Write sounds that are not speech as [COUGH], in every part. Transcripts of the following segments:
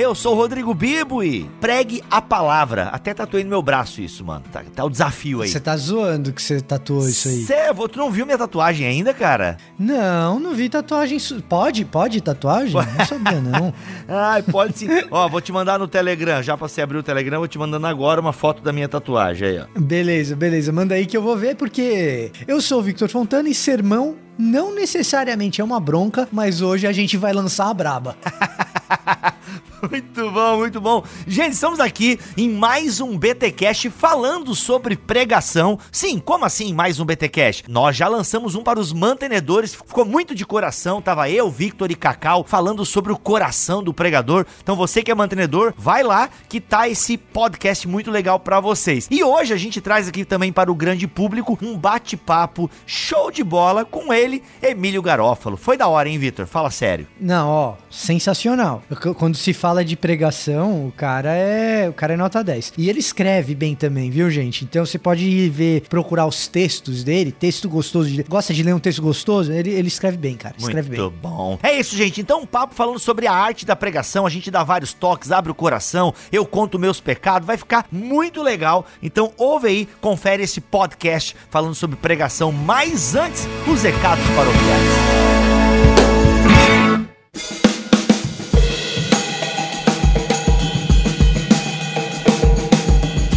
Eu sou o Rodrigo Bibo e pregue a palavra. Até tatuei no meu braço isso, mano. Tá, tá o desafio aí. Você tá zoando que você tatuou isso aí. Cê, tu não viu minha tatuagem ainda, cara? Não, não vi tatuagem. Pode? Pode tatuagem? [LAUGHS] Não sabia, não. Ai, pode sim. [LAUGHS] ó, vou te mandar no Telegram. Já pra você abrir o Telegram, vou te mandando agora uma foto da minha tatuagem aí, ó. Beleza, beleza. Manda aí que eu vou ver, porque eu sou o Victor Fontana e sermão não necessariamente é uma bronca, mas hoje a gente vai lançar a braba. [LAUGHS] Muito bom, muito bom. Gente, estamos aqui em mais um BTcast falando sobre pregação. Sim, como assim mais um BTcast? Nós já lançamos um para os mantenedores, ficou muito de coração. Tava eu, Victor e Cacau falando sobre o coração do pregador. Então você que é mantenedor, vai lá que tá esse podcast muito legal para vocês. E hoje a gente traz aqui também para o grande público um bate-papo show de bola com ele, Emílio Garófalo. Foi da hora, hein, Victor? Fala sério. Não, ó, sensacional. Quando se fala de pregação, o cara é, o cara é nota 10. E ele escreve bem também, viu, gente? Então você pode ir ver, procurar os textos dele, texto gostoso de, gosta de ler um texto gostoso? Ele, ele escreve bem, cara. Escreve Muito bem. bom. É isso, gente. Então, um papo falando sobre a arte da pregação. A gente dá vários toques, abre o coração, eu conto meus pecados. Vai ficar muito legal. Então, ouve aí, confere esse podcast falando sobre pregação. Mas antes, os recados paroquiais.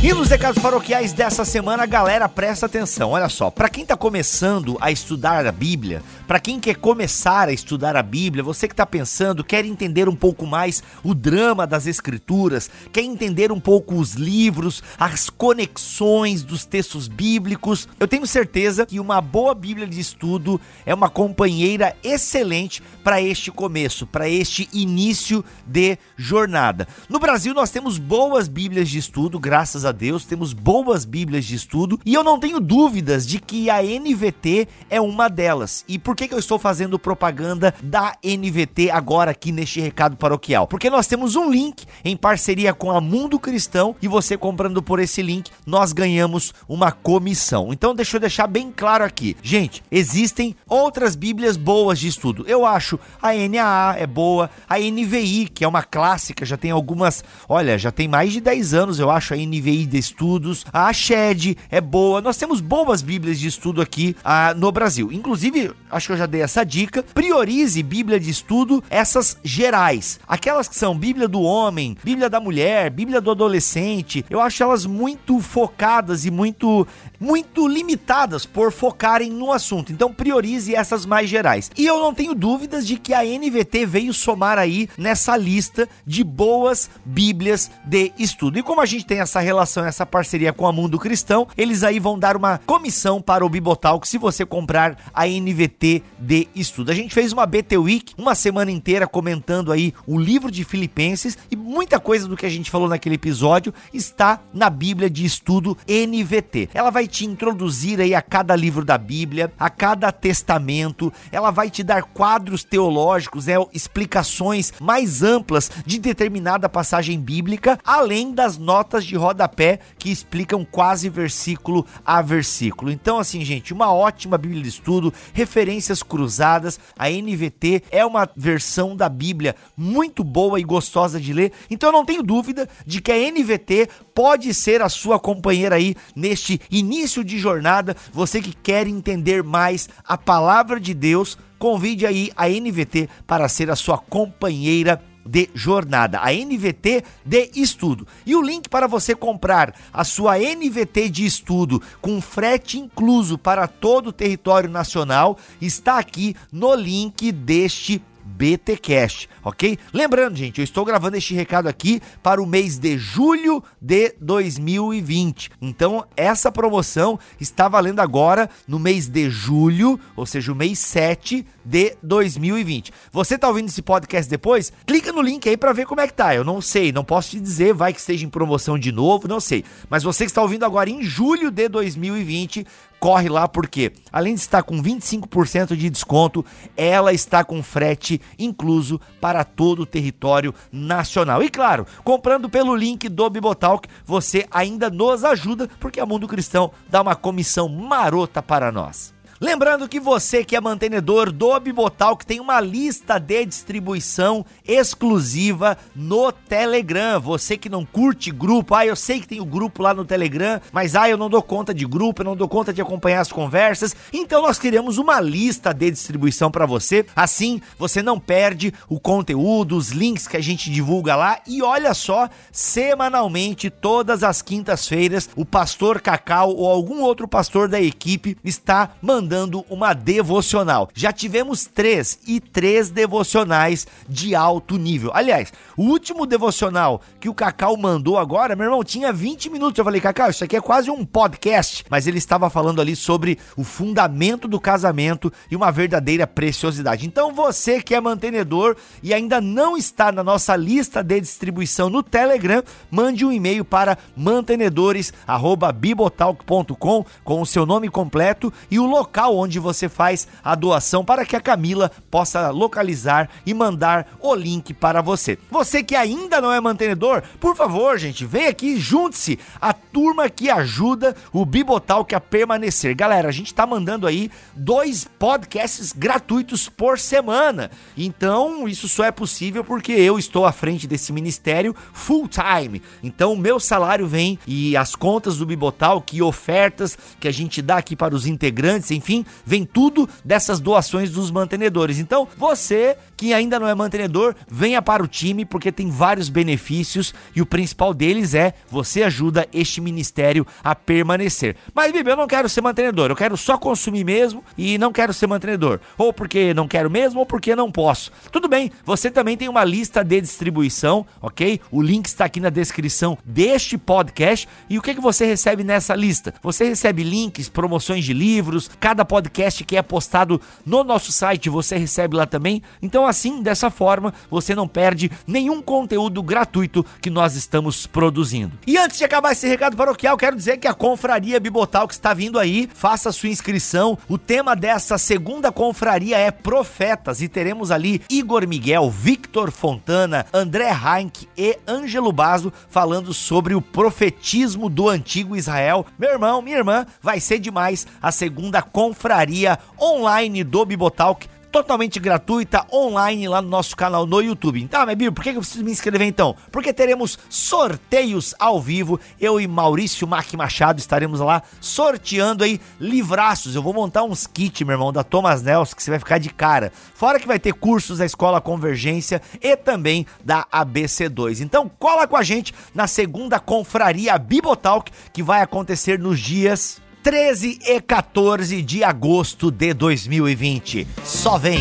E nos recados paroquiais dessa semana, galera, presta atenção. Olha só, para quem tá começando a estudar a Bíblia, para quem quer começar a estudar a Bíblia, você que tá pensando, quer entender um pouco mais o drama das escrituras, quer entender um pouco os livros, as conexões dos textos bíblicos, eu tenho certeza que uma boa Bíblia de estudo é uma companheira excelente para este começo, para este início de jornada. No Brasil nós temos boas Bíblias de estudo, graças a Deus, temos boas Bíblias de estudo e eu não tenho dúvidas de que a NVT é uma delas. E por que, que eu estou fazendo propaganda da NVT agora aqui neste recado paroquial? Porque nós temos um link em parceria com a Mundo Cristão e você comprando por esse link, nós ganhamos uma comissão. Então deixa eu deixar bem claro aqui. Gente, existem outras Bíblias boas de estudo. Eu acho a NAA é boa, a NVI, que é uma clássica, já tem algumas, olha, já tem mais de 10 anos, eu acho a NVI de estudos. A Shed é boa. Nós temos boas Bíblias de estudo aqui ah, no Brasil. Inclusive, acho que eu já dei essa dica. Priorize Bíblia de estudo, essas gerais. Aquelas que são Bíblia do homem, Bíblia da mulher, Bíblia do adolescente. Eu acho elas muito focadas e muito muito limitadas por focarem no assunto. Então priorize essas mais gerais. E eu não tenho dúvidas de que a NVT veio somar aí nessa lista de boas Bíblias de estudo. E como a gente tem essa relação, essa parceria com a Mundo Cristão, eles aí vão dar uma comissão para o Bibotalk se você comprar a NVT de estudo. A gente fez uma BT Week, uma semana inteira comentando aí o livro de Filipenses e muita coisa do que a gente falou naquele episódio está na Bíblia de estudo NVT. Ela vai te introduzir aí a cada livro da Bíblia, a cada testamento, ela vai te dar quadros teológicos, né, explicações mais amplas de determinada passagem bíblica, além das notas de rodapé que explicam quase versículo a versículo. Então, assim, gente, uma ótima Bíblia de estudo, referências cruzadas. A NVT é uma versão da Bíblia muito boa e gostosa de ler. Então, eu não tenho dúvida de que a NVT pode ser a sua companheira aí neste início de jornada. Você que quer entender mais a palavra de Deus, convide aí a NVT para ser a sua companheira de jornada, a NVT de estudo. E o link para você comprar a sua NVT de estudo com frete incluso para todo o território nacional está aqui no link deste BTcast, ok? Lembrando, gente, eu estou gravando este recado aqui para o mês de julho de 2020. Então, essa promoção está valendo agora no mês de julho, ou seja, o mês 7 de 2020. Você tá ouvindo esse podcast depois? Clica no link aí para ver como é que tá. Eu não sei, não posso te dizer, vai que esteja em promoção de novo, não sei. Mas você que está ouvindo agora em julho de 2020, corre lá porque, além de estar com 25% de desconto, ela está com frete incluso para todo o território nacional. E claro, comprando pelo link do Bibotalk, você ainda nos ajuda, porque a Mundo Cristão dá uma comissão marota para nós. Lembrando que você que é mantenedor do Bibotal, que tem uma lista de distribuição exclusiva no Telegram. Você que não curte grupo, ah, eu sei que tem o grupo lá no Telegram, mas ah, eu não dou conta de grupo, eu não dou conta de acompanhar as conversas. Então nós criamos uma lista de distribuição para você. Assim, você não perde o conteúdo, os links que a gente divulga lá. E olha só, semanalmente, todas as quintas-feiras, o pastor Cacau ou algum outro pastor da equipe está mandando mandando uma devocional. Já tivemos três e três devocionais de alto nível. Aliás, o último devocional que o Cacau mandou agora, meu irmão, tinha 20 minutos. Eu falei, Cacau, isso aqui é quase um podcast. Mas ele estava falando ali sobre o fundamento do casamento e uma verdadeira preciosidade. Então você que é mantenedor e ainda não está na nossa lista de distribuição no Telegram, mande um e-mail para mantenedores@bibotalk.com com o seu nome completo e o local local onde você faz a doação para que a Camila possa localizar e mandar o link para você. Você que ainda não é mantenedor, por favor, gente, vem aqui, junte-se a turma que ajuda o Bibotalk a permanecer. Galera, a gente tá mandando aí dois podcasts gratuitos por semana. Então, isso só é possível porque eu estou à frente desse ministério full time. Então, o meu salário vem e as contas do Bibotalk e ofertas que a gente dá aqui para os integrantes, enfim, enfim, vem tudo dessas doações dos mantenedores. Então, você que ainda não é mantenedor, venha para o time porque tem vários benefícios e o principal deles é você ajuda este ministério a permanecer. Mas, Bibi, eu não quero ser mantenedor, eu quero só consumir mesmo e não quero ser mantenedor. Ou porque não quero mesmo ou porque não posso. Tudo bem, você também tem uma lista de distribuição, ok? O link está aqui na descrição deste podcast. E o que, que você recebe nessa lista? Você recebe links, promoções de livros, cada podcast que é postado no nosso site você recebe lá também. Então, assim, dessa forma, você não perde nenhum conteúdo gratuito que nós estamos produzindo. E antes de acabar esse recado paroquial, quero dizer que a Confraria Bibotal que está vindo aí, faça sua inscrição. O tema dessa segunda confraria é Profetas e teremos ali Igor Miguel, Victor Fontana, André Heinck e Ângelo Basso falando sobre o profetismo do antigo Israel. Meu irmão, minha irmã, vai ser demais a segunda confraria confraria online do Bibotalk totalmente gratuita online lá no nosso canal no YouTube. Então, meu Bíblia, por que eu preciso me inscrever então? Porque teremos sorteios ao vivo. Eu e Maurício Mac Machado estaremos lá sorteando aí livraços. Eu vou montar uns kits, meu irmão, da Thomas Nelson, que você vai ficar de cara. Fora que vai ter cursos da Escola Convergência e também da ABC2. Então, cola com a gente na segunda confraria Bibotalk, que vai acontecer nos dias 13 e 14 de agosto de 2020. Só vem!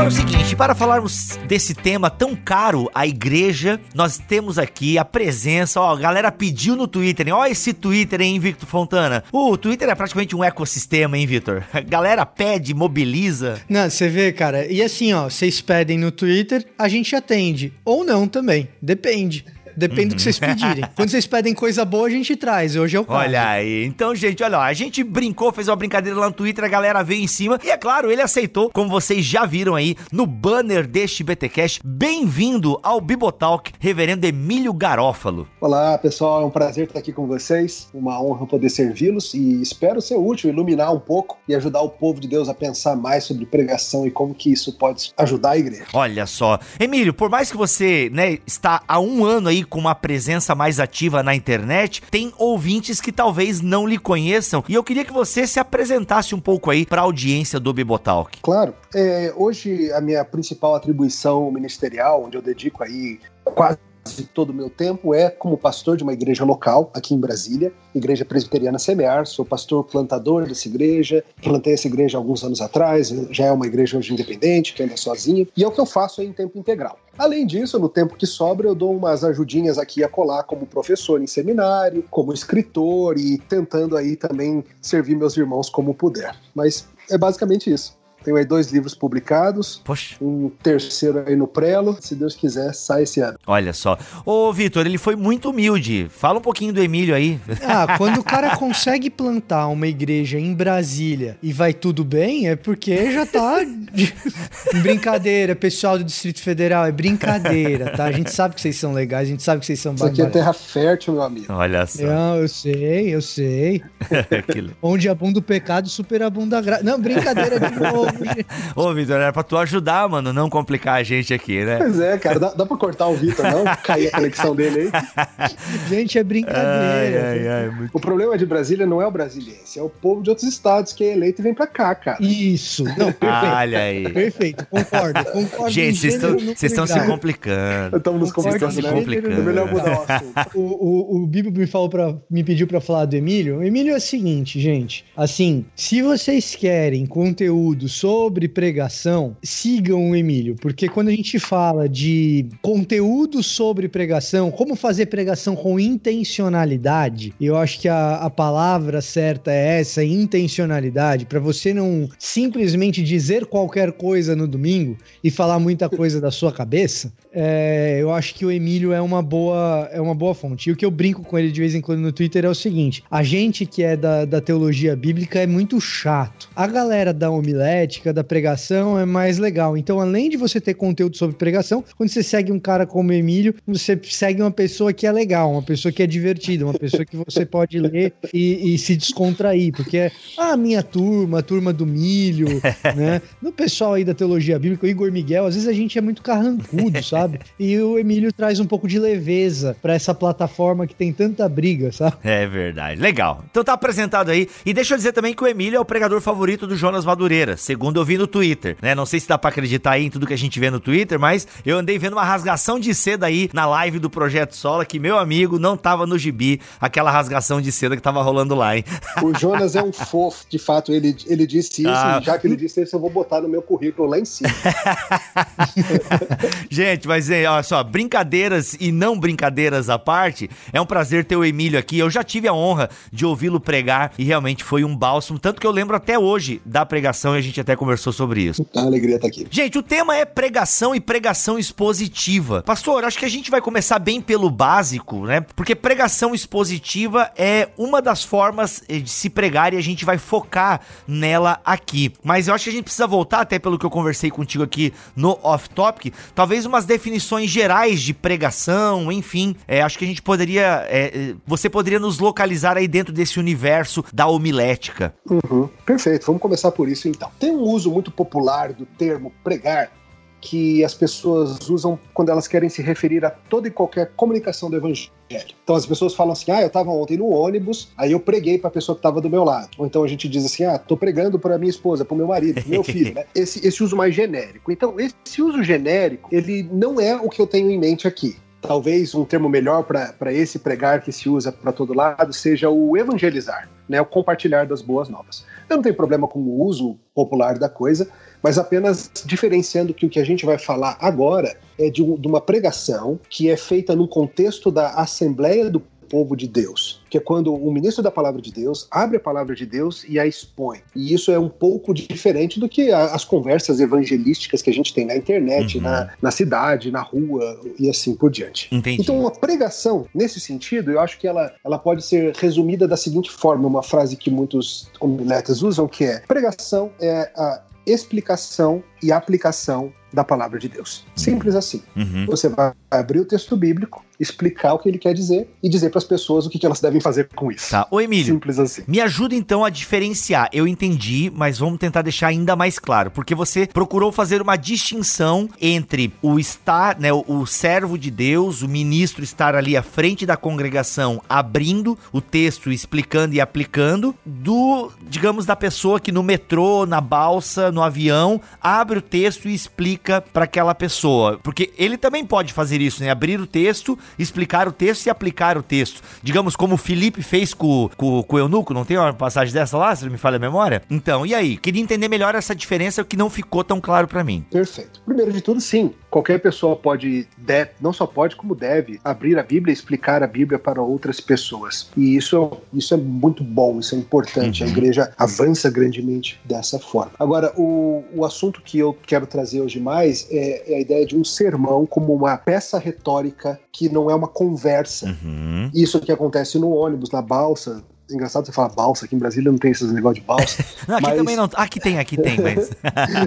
Pessoal, é o seguinte, para falarmos desse tema tão caro à igreja, nós temos aqui a presença, ó, a galera pediu no Twitter, hein? ó esse Twitter, hein, Victor Fontana? O Twitter é praticamente um ecossistema, hein, Victor? A galera pede, mobiliza. Não, você vê, cara, e assim, ó, vocês pedem no Twitter, a gente atende, ou não também, depende. Depende uhum. do que vocês pedirem. [LAUGHS] Quando vocês pedem coisa boa, a gente traz. Hoje é o caso. Olha aí. Então, gente, olha, ó, a gente brincou, fez uma brincadeira lá no Twitter, a galera veio em cima. E é claro, ele aceitou, como vocês já viram aí no banner deste BTcast. Bem-vindo ao Bibotalk, reverendo Emílio Garófalo. Olá, pessoal. É um prazer estar aqui com vocês. Uma honra poder servi-los e espero ser útil, iluminar um pouco e ajudar o povo de Deus a pensar mais sobre pregação e como que isso pode ajudar a igreja. Olha só. Emílio, por mais que você, né, está há um ano aí com uma presença mais ativa na internet, tem ouvintes que talvez não lhe conheçam. E eu queria que você se apresentasse um pouco aí para a audiência do Bibotalk. Claro. É, hoje a minha principal atribuição ministerial, onde eu dedico aí quase todo o meu tempo é como pastor de uma igreja local aqui em Brasília, Igreja Presbiteriana Semear. Sou pastor plantador dessa igreja. Plantei essa igreja alguns anos atrás, já é uma igreja hoje independente, que anda sozinha, e é o que eu faço em tempo integral. Além disso, no tempo que sobra, eu dou umas ajudinhas aqui a colar como professor em seminário, como escritor e tentando aí também servir meus irmãos como puder. Mas é basicamente isso. Tenho aí dois livros publicados. Poxa. Um terceiro aí no prelo. Se Deus quiser, sai esse ano. Olha só. Ô, Vitor, ele foi muito humilde. Fala um pouquinho do Emílio aí. Ah, [LAUGHS] quando o cara consegue plantar uma igreja em Brasília e vai tudo bem, é porque já tá. de- [LAUGHS] brincadeira, pessoal do Distrito Federal, é brincadeira, tá? A gente sabe que vocês são legais, a gente sabe que vocês são Isso aqui é terra fértil, meu amigo. Olha só. Não, eu sei, eu sei. [LAUGHS] Onde abunda o pecado, superabunda a graça. Não, brincadeira de novo. [LAUGHS] Ô, Vitor, era pra tu ajudar, mano, não complicar a gente aqui, né? Pois é, cara, dá, dá pra cortar o Vitor, não? [LAUGHS] Cair a conexão dele aí. Gente, é Ai, brincadeira. ai, ai, muito... O problema de Brasília não é o brasiliense, é o povo de outros estados que é eleito e vem pra cá, cara. Isso. Não, perfeito. Olha aí. Perfeito, concordo, concordo. Gente, vocês estão se complicando. Estamos nos estão se complicando, né? complicando. É melhor mudar o assunto. [LAUGHS] O, o, o Bibo me falou para me pediu pra falar do Emílio. O Emílio é o seguinte, gente. Assim, se vocês querem conteúdo sobre pregação, sigam o Emílio, porque quando a gente fala de conteúdo sobre pregação, como fazer pregação com intencionalidade, eu acho que a, a palavra certa é essa, intencionalidade, para você não simplesmente dizer qualquer coisa no domingo e falar muita coisa da sua cabeça. é, eu acho que o Emílio é uma boa é uma boa fonte. E o que eu brinco com ele de vez em quando no Twitter é o seguinte: a gente que é da, da teologia bíblica é muito chato. A galera da da pregação é mais legal. Então, além de você ter conteúdo sobre pregação, quando você segue um cara como o Emílio, você segue uma pessoa que é legal, uma pessoa que é divertida, uma pessoa que você [LAUGHS] pode ler e, e se descontrair, porque é a minha turma, a turma do milho, [LAUGHS] né? No pessoal aí da teologia bíblica, o Igor Miguel, às vezes a gente é muito carrancudo, sabe? [LAUGHS] E o Emílio traz um pouco de leveza pra essa plataforma que tem tanta briga, sabe? É verdade. Legal. Então tá apresentado aí. E deixa eu dizer também que o Emílio é o pregador favorito do Jonas Madureira, segundo eu vi no Twitter, né? Não sei se dá pra acreditar aí em tudo que a gente vê no Twitter, mas eu andei vendo uma rasgação de seda aí na live do Projeto Sola que meu amigo não tava no gibi, aquela rasgação de seda que tava rolando lá, hein? O Jonas é um [LAUGHS] fofo, de fato, ele, ele disse isso, Ah. já que ele disse isso, eu vou botar no meu currículo lá em cima. [LAUGHS] Gente, mas é, olha só, brincadeiras e não brincadeiras à parte, é um prazer ter o Emílio aqui. Eu já tive a honra de ouvi-lo pregar e realmente foi um bálsamo, tanto que eu lembro até hoje da pregação e a gente até conversou sobre isso. A alegria tá aqui. Gente, o tema é pregação e pregação expositiva. Pastor, acho que a gente vai começar bem pelo básico, né? Porque pregação expositiva é uma das formas eh, de se pregar e a gente vai focar nela aqui. Mas eu acho que a gente precisa voltar, até pelo que eu conversei contigo aqui no Off Topic, talvez umas definições gerais de pregação, enfim. É, acho que a gente poderia. é, é, você poderia nos localizar aí dentro desse universo da homilética. Uhum, perfeito, vamos começar por isso então. Tem um uso muito popular do termo pregar que as pessoas usam quando elas querem se referir a toda e qualquer comunicação do evangelho. Então as pessoas falam assim: "Ah, eu estava ontem no ônibus, aí eu preguei para a pessoa que estava do meu lado". Ou então a gente diz assim: "Ah, tô pregando para minha esposa, para o meu marido, para meu [LAUGHS] filho", né? Esse esse uso mais genérico. Então, esse uso genérico, ele não é o que eu tenho em mente aqui. Talvez um termo melhor para esse pregar que se usa para todo lado seja o evangelizar, né? o compartilhar das boas novas. Eu não tenho problema com o uso popular da coisa, mas apenas diferenciando que o que a gente vai falar agora é de, um- de uma pregação que é feita num contexto da Assembleia do Povo de Deus, que é quando o ministro da Palavra de Deus abre a Palavra de Deus e a expõe. E isso é um pouco diferente do que as conversas evangelísticas que a gente tem na internet, Uhum. na, na cidade, na rua e assim por diante. Entendi. Então, uma pregação, nesse sentido, eu acho que ela, ela pode ser resumida da seguinte forma: uma frase que muitos homiletas usam, que é: pregação é a explicação e aplicação da palavra de Deus. Simples assim. Uhum. Você vai abrir o texto bíblico, explicar o que ele quer dizer e dizer para as pessoas o que que elas devem fazer com isso. Tá. Ô, Emílio, Simples assim. Me ajuda então a diferenciar. Eu entendi, mas vamos tentar deixar ainda mais claro, porque você procurou fazer uma distinção entre o estar, né, o, o servo de Deus, o ministro estar ali à frente da congregação, abrindo o texto, explicando e aplicando, do, digamos, da pessoa que no metrô, na balsa, no avião, abre o texto e explica para aquela pessoa, porque ele também pode fazer isso, né? Abrir o texto, explicar o texto e aplicar o texto. Digamos como o Felipe fez com, com, com o eunuco, não tem uma passagem dessa lá, se não me falha a memória? Então, e aí? Queria entender melhor essa diferença que não ficou tão claro para mim. Perfeito. Primeiro de tudo, sim. Qualquer pessoa pode, deve, não só pode, como deve, abrir a Bíblia e explicar a Bíblia para outras pessoas. E isso, isso é muito bom, isso é importante. Uhum. A igreja avança grandemente dessa forma. Agora, o, o assunto que eu quero trazer hoje mais é, é a ideia de um sermão como uma peça retórica que não é uma conversa. Uhum. Isso que acontece no ônibus, na balsa, engraçado você falar balsa, aqui em Brasília não tem esses negócios de balsa. [LAUGHS] não, aqui mas... também não. Aqui tem, aqui tem, [LAUGHS] mas.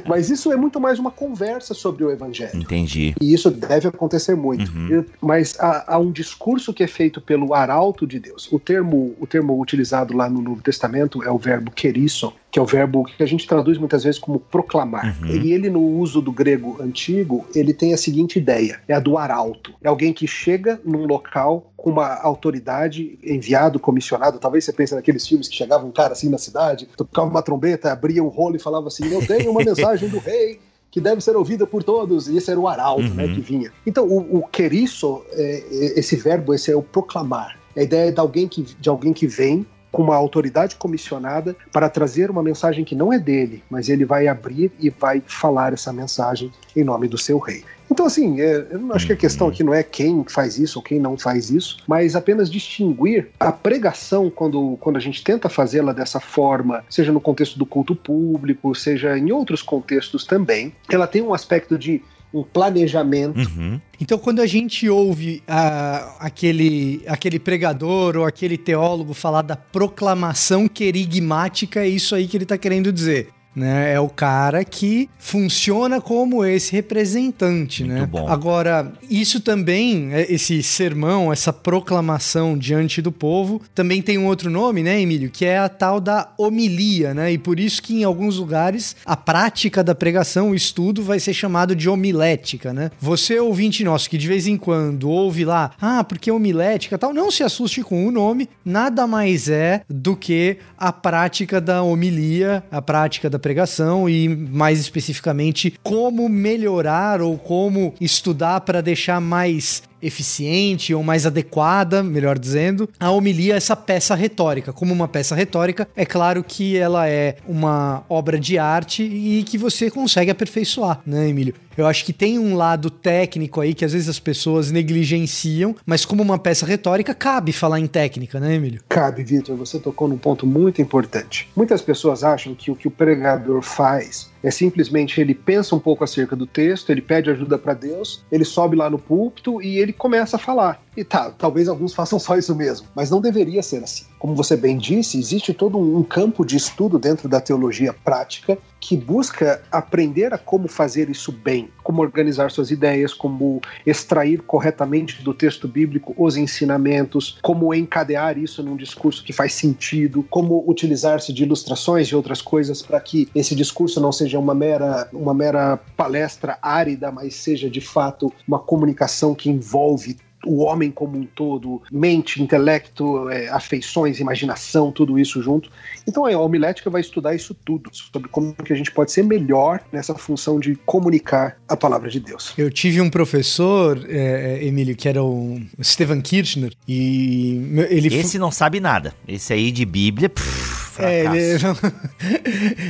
mas isso é muito mais uma conversa sobre o evangelho. Entendi. E isso deve acontecer muito. Uhum. Mas há, há, um discurso que é feito pelo arauto de Deus. O termo, o termo utilizado lá no Novo Testamento é o verbo querisso, que é o verbo que a gente traduz muitas vezes como proclamar. Uhum. E ele, no uso do grego antigo, ele tem a seguinte ideia: é a do arauto. É alguém que chega num local com uma autoridade, enviado, comissionado. Talvez você pense naqueles filmes que chegava um cara assim na cidade, tocava uma trombeta, abria um rolo e falava assim: Eu tenho uma [LAUGHS] mensagem do rei que deve ser ouvida por todos, e esse era o arauto, né, uhum. né, que vinha. Então, o, o queriço, é, esse verbo, esse é o proclamar. É a ideia de alguém que, de alguém que vem com uma autoridade comissionada para trazer uma mensagem que não é dele, mas ele vai abrir e vai falar essa mensagem em nome do seu rei. Então, assim, é, eu acho que a questão aqui não é quem faz isso ou quem não faz isso, mas apenas distinguir a pregação quando, quando a gente tenta fazê-la dessa forma, seja no contexto do culto público, seja em outros contextos também, ela tem um aspecto de um planejamento. Uhum. Então, quando a gente ouve uh, aquele, aquele pregador ou aquele teólogo falar da proclamação querigmática, é isso aí que ele está querendo dizer né? É o cara que funciona como esse representante, Muito né? Bom. Agora, isso também, é, esse sermão, essa proclamação diante do povo, também tem um outro nome, né, Emílio? Que é a tal da homilia, né? E por isso que em alguns lugares a prática da pregação, o estudo, vai ser chamado de homilética, né? Você, ouvinte nosso, que de vez em quando ouve lá, ah, porque homilética tal, não se assuste com o nome, nada mais é do que a prática da homilia, a prática da pregação e, mais especificamente, como melhorar ou como estudar para deixar mais eficiente ou mais adequada, melhor dizendo, a homilia essa peça retórica. Como uma peça retórica, é claro que ela é uma obra de arte e que você consegue aperfeiçoar, né, Emílio? Eu acho que tem um lado técnico aí que às vezes as pessoas negligenciam, mas como uma peça retórica, cabe falar em técnica, né, Emílio? Cabe, Vitor. Você tocou num ponto muito importante. Muitas pessoas acham que o que o pregador faz é simplesmente ele pensa um pouco acerca do texto, ele pede ajuda para Deus, ele sobe lá no púlpito e ele começa a falar. E tá, talvez alguns façam só isso mesmo, mas não deveria ser assim. Como você bem disse, existe todo um campo de estudo dentro da teologia prática que busca aprender a como fazer isso bem, como organizar suas ideias, como extrair corretamente do texto bíblico os ensinamentos, como encadear isso num discurso que faz sentido, como utilizar-se de ilustrações e outras coisas para que esse discurso não seja uma mera, uma mera palestra árida, mas seja de fato uma comunicação que envolve o homem como um todo, mente, intelecto, é, afeições, imaginação, tudo isso junto. Então a homilética vai estudar isso tudo, sobre como que a gente pode ser melhor nessa função de comunicar a palavra de Deus. Eu tive um professor, é, é Emílio, que era o Stephen Kirchner, e ele... Esse não sabe nada. Esse aí de Bíblia... Pff é, ele,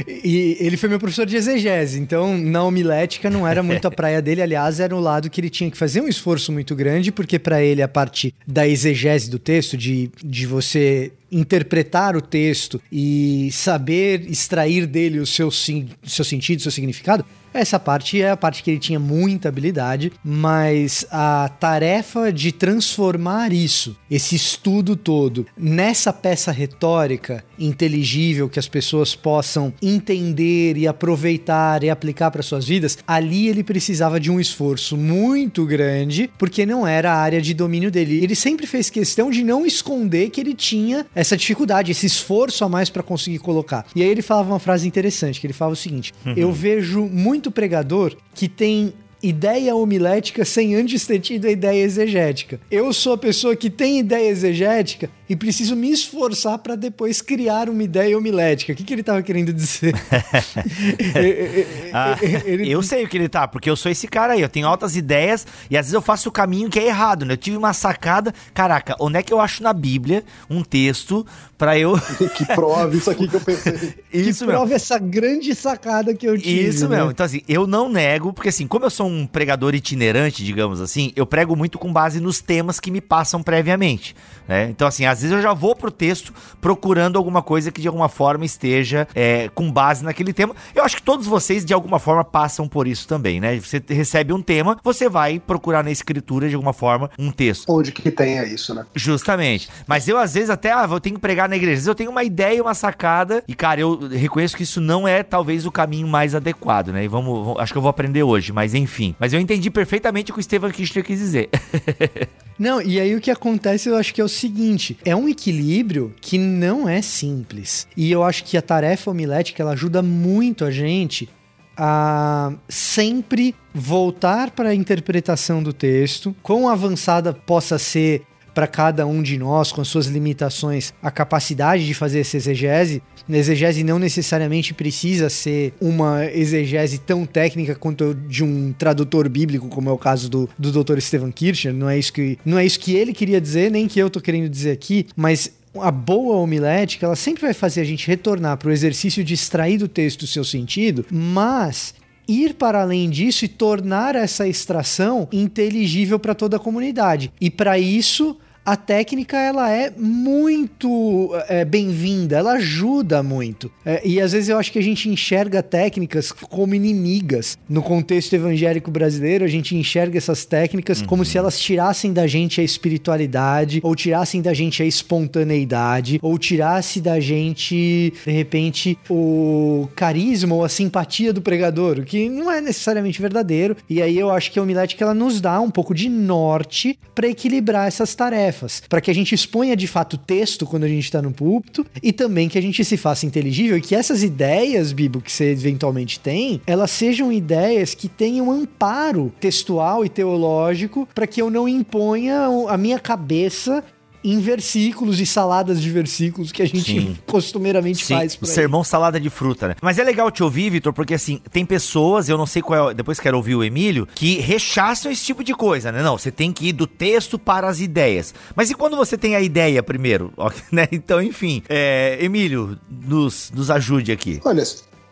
[LAUGHS] e ele foi meu professor de exegese, então na homilética não era muito a [LAUGHS] praia dele, aliás, era o lado que ele tinha que fazer um esforço muito grande, porque para ele a parte da exegese do texto, de, de você interpretar o texto e saber extrair dele o seu, seu sentido, o seu significado, essa parte é a parte que ele tinha muita habilidade, mas a tarefa de transformar isso, esse estudo todo, nessa peça retórica inteligível que as pessoas possam entender e aproveitar e aplicar para suas vidas, ali ele precisava de um esforço muito grande, porque não era a área de domínio dele. Ele sempre fez questão de não esconder que ele tinha essa dificuldade, esse esforço a mais para conseguir colocar. E aí ele falava uma frase interessante, que ele falava o seguinte: uhum. "Eu vejo muito muito pregador que tem ideia homilética sem antes ter tido a ideia exegética. Eu sou a pessoa que tem ideia exegética e preciso me esforçar para depois criar uma ideia homilética. O que, que ele estava querendo dizer? [LAUGHS] ah, ele... Eu sei o que ele tá, porque eu sou esse cara aí. Eu tenho altas ideias e às vezes eu faço o caminho que é errado, né? Eu tive uma sacada. Caraca, onde é que eu acho na Bíblia um texto para eu. [LAUGHS] que prova isso aqui que eu pensei. [LAUGHS] Isso que prova mesmo. essa grande sacada que eu tive. Isso né? mesmo. Então, assim, eu não nego, porque assim, como eu sou um pregador itinerante, digamos assim, eu prego muito com base nos temas que me passam previamente. Né? Então, assim, às vezes eu já vou pro texto procurando alguma coisa que de alguma forma esteja é, com base naquele tema. Eu acho que todos vocês, de alguma forma, passam por isso também, né? Você recebe um tema, você vai procurar na escritura, de alguma forma, um texto. Onde que tenha isso, né? Justamente. Mas eu, às vezes, até, ah, eu tenho que pregar na igreja. Às vezes eu tenho uma ideia, uma sacada, e, cara, eu reconheço que isso não é, talvez, o caminho mais adequado, né? E vamos, acho que eu vou aprender hoje, mas enfim. Mas eu entendi perfeitamente o que o Estevam Kirchner quis dizer. [LAUGHS] Não, e aí o que acontece eu acho que é o seguinte: é um equilíbrio que não é simples. E eu acho que a tarefa homilética ela ajuda muito a gente a sempre voltar para a interpretação do texto, quão avançada possa ser para cada um de nós, com as suas limitações, a capacidade de fazer essa exegese. A exegese não necessariamente precisa ser uma exegese tão técnica quanto de um tradutor bíblico, como é o caso do, do Dr. Stephen Kirchner. Não é, isso que, não é isso que ele queria dizer, nem que eu tô querendo dizer aqui, mas a boa homilética, ela sempre vai fazer a gente retornar para o exercício de extrair do texto o seu sentido, mas ir para além disso e tornar essa extração inteligível para toda a comunidade. E para isso, a técnica ela é muito é, bem-vinda, ela ajuda muito. É, e às vezes eu acho que a gente enxerga técnicas como inimigas. No contexto evangélico brasileiro, a gente enxerga essas técnicas uhum. como se elas tirassem da gente a espiritualidade, ou tirassem da gente a espontaneidade, ou tirasse da gente, de repente, o carisma ou a simpatia do pregador, o que não é necessariamente verdadeiro. E aí eu acho que a homilética ela nos dá um pouco de norte para equilibrar essas tarefas tarefas, para que a gente exponha de fato texto quando a gente está no púlpito e também que a gente se faça inteligível e que essas ideias, Bibo, que você eventualmente tem, elas sejam ideias que tenham amparo textual e teológico para que eu não imponha a minha cabeça em versículos e saladas de versículos que a gente Sim. [LAUGHS] costumeiramente Sim. faz. Por aí. Sermão salada de fruta, né? Mas é legal te ouvir, Vitor, porque assim, tem pessoas, eu não sei qual é, depois quero ouvir o Emílio, que rechaçam esse tipo de coisa, né? Não, você tem que ir do texto para as ideias. Mas e quando você tem a ideia primeiro? [LAUGHS] né? Então, enfim, é, Emílio, nos, nos ajude aqui. Olha,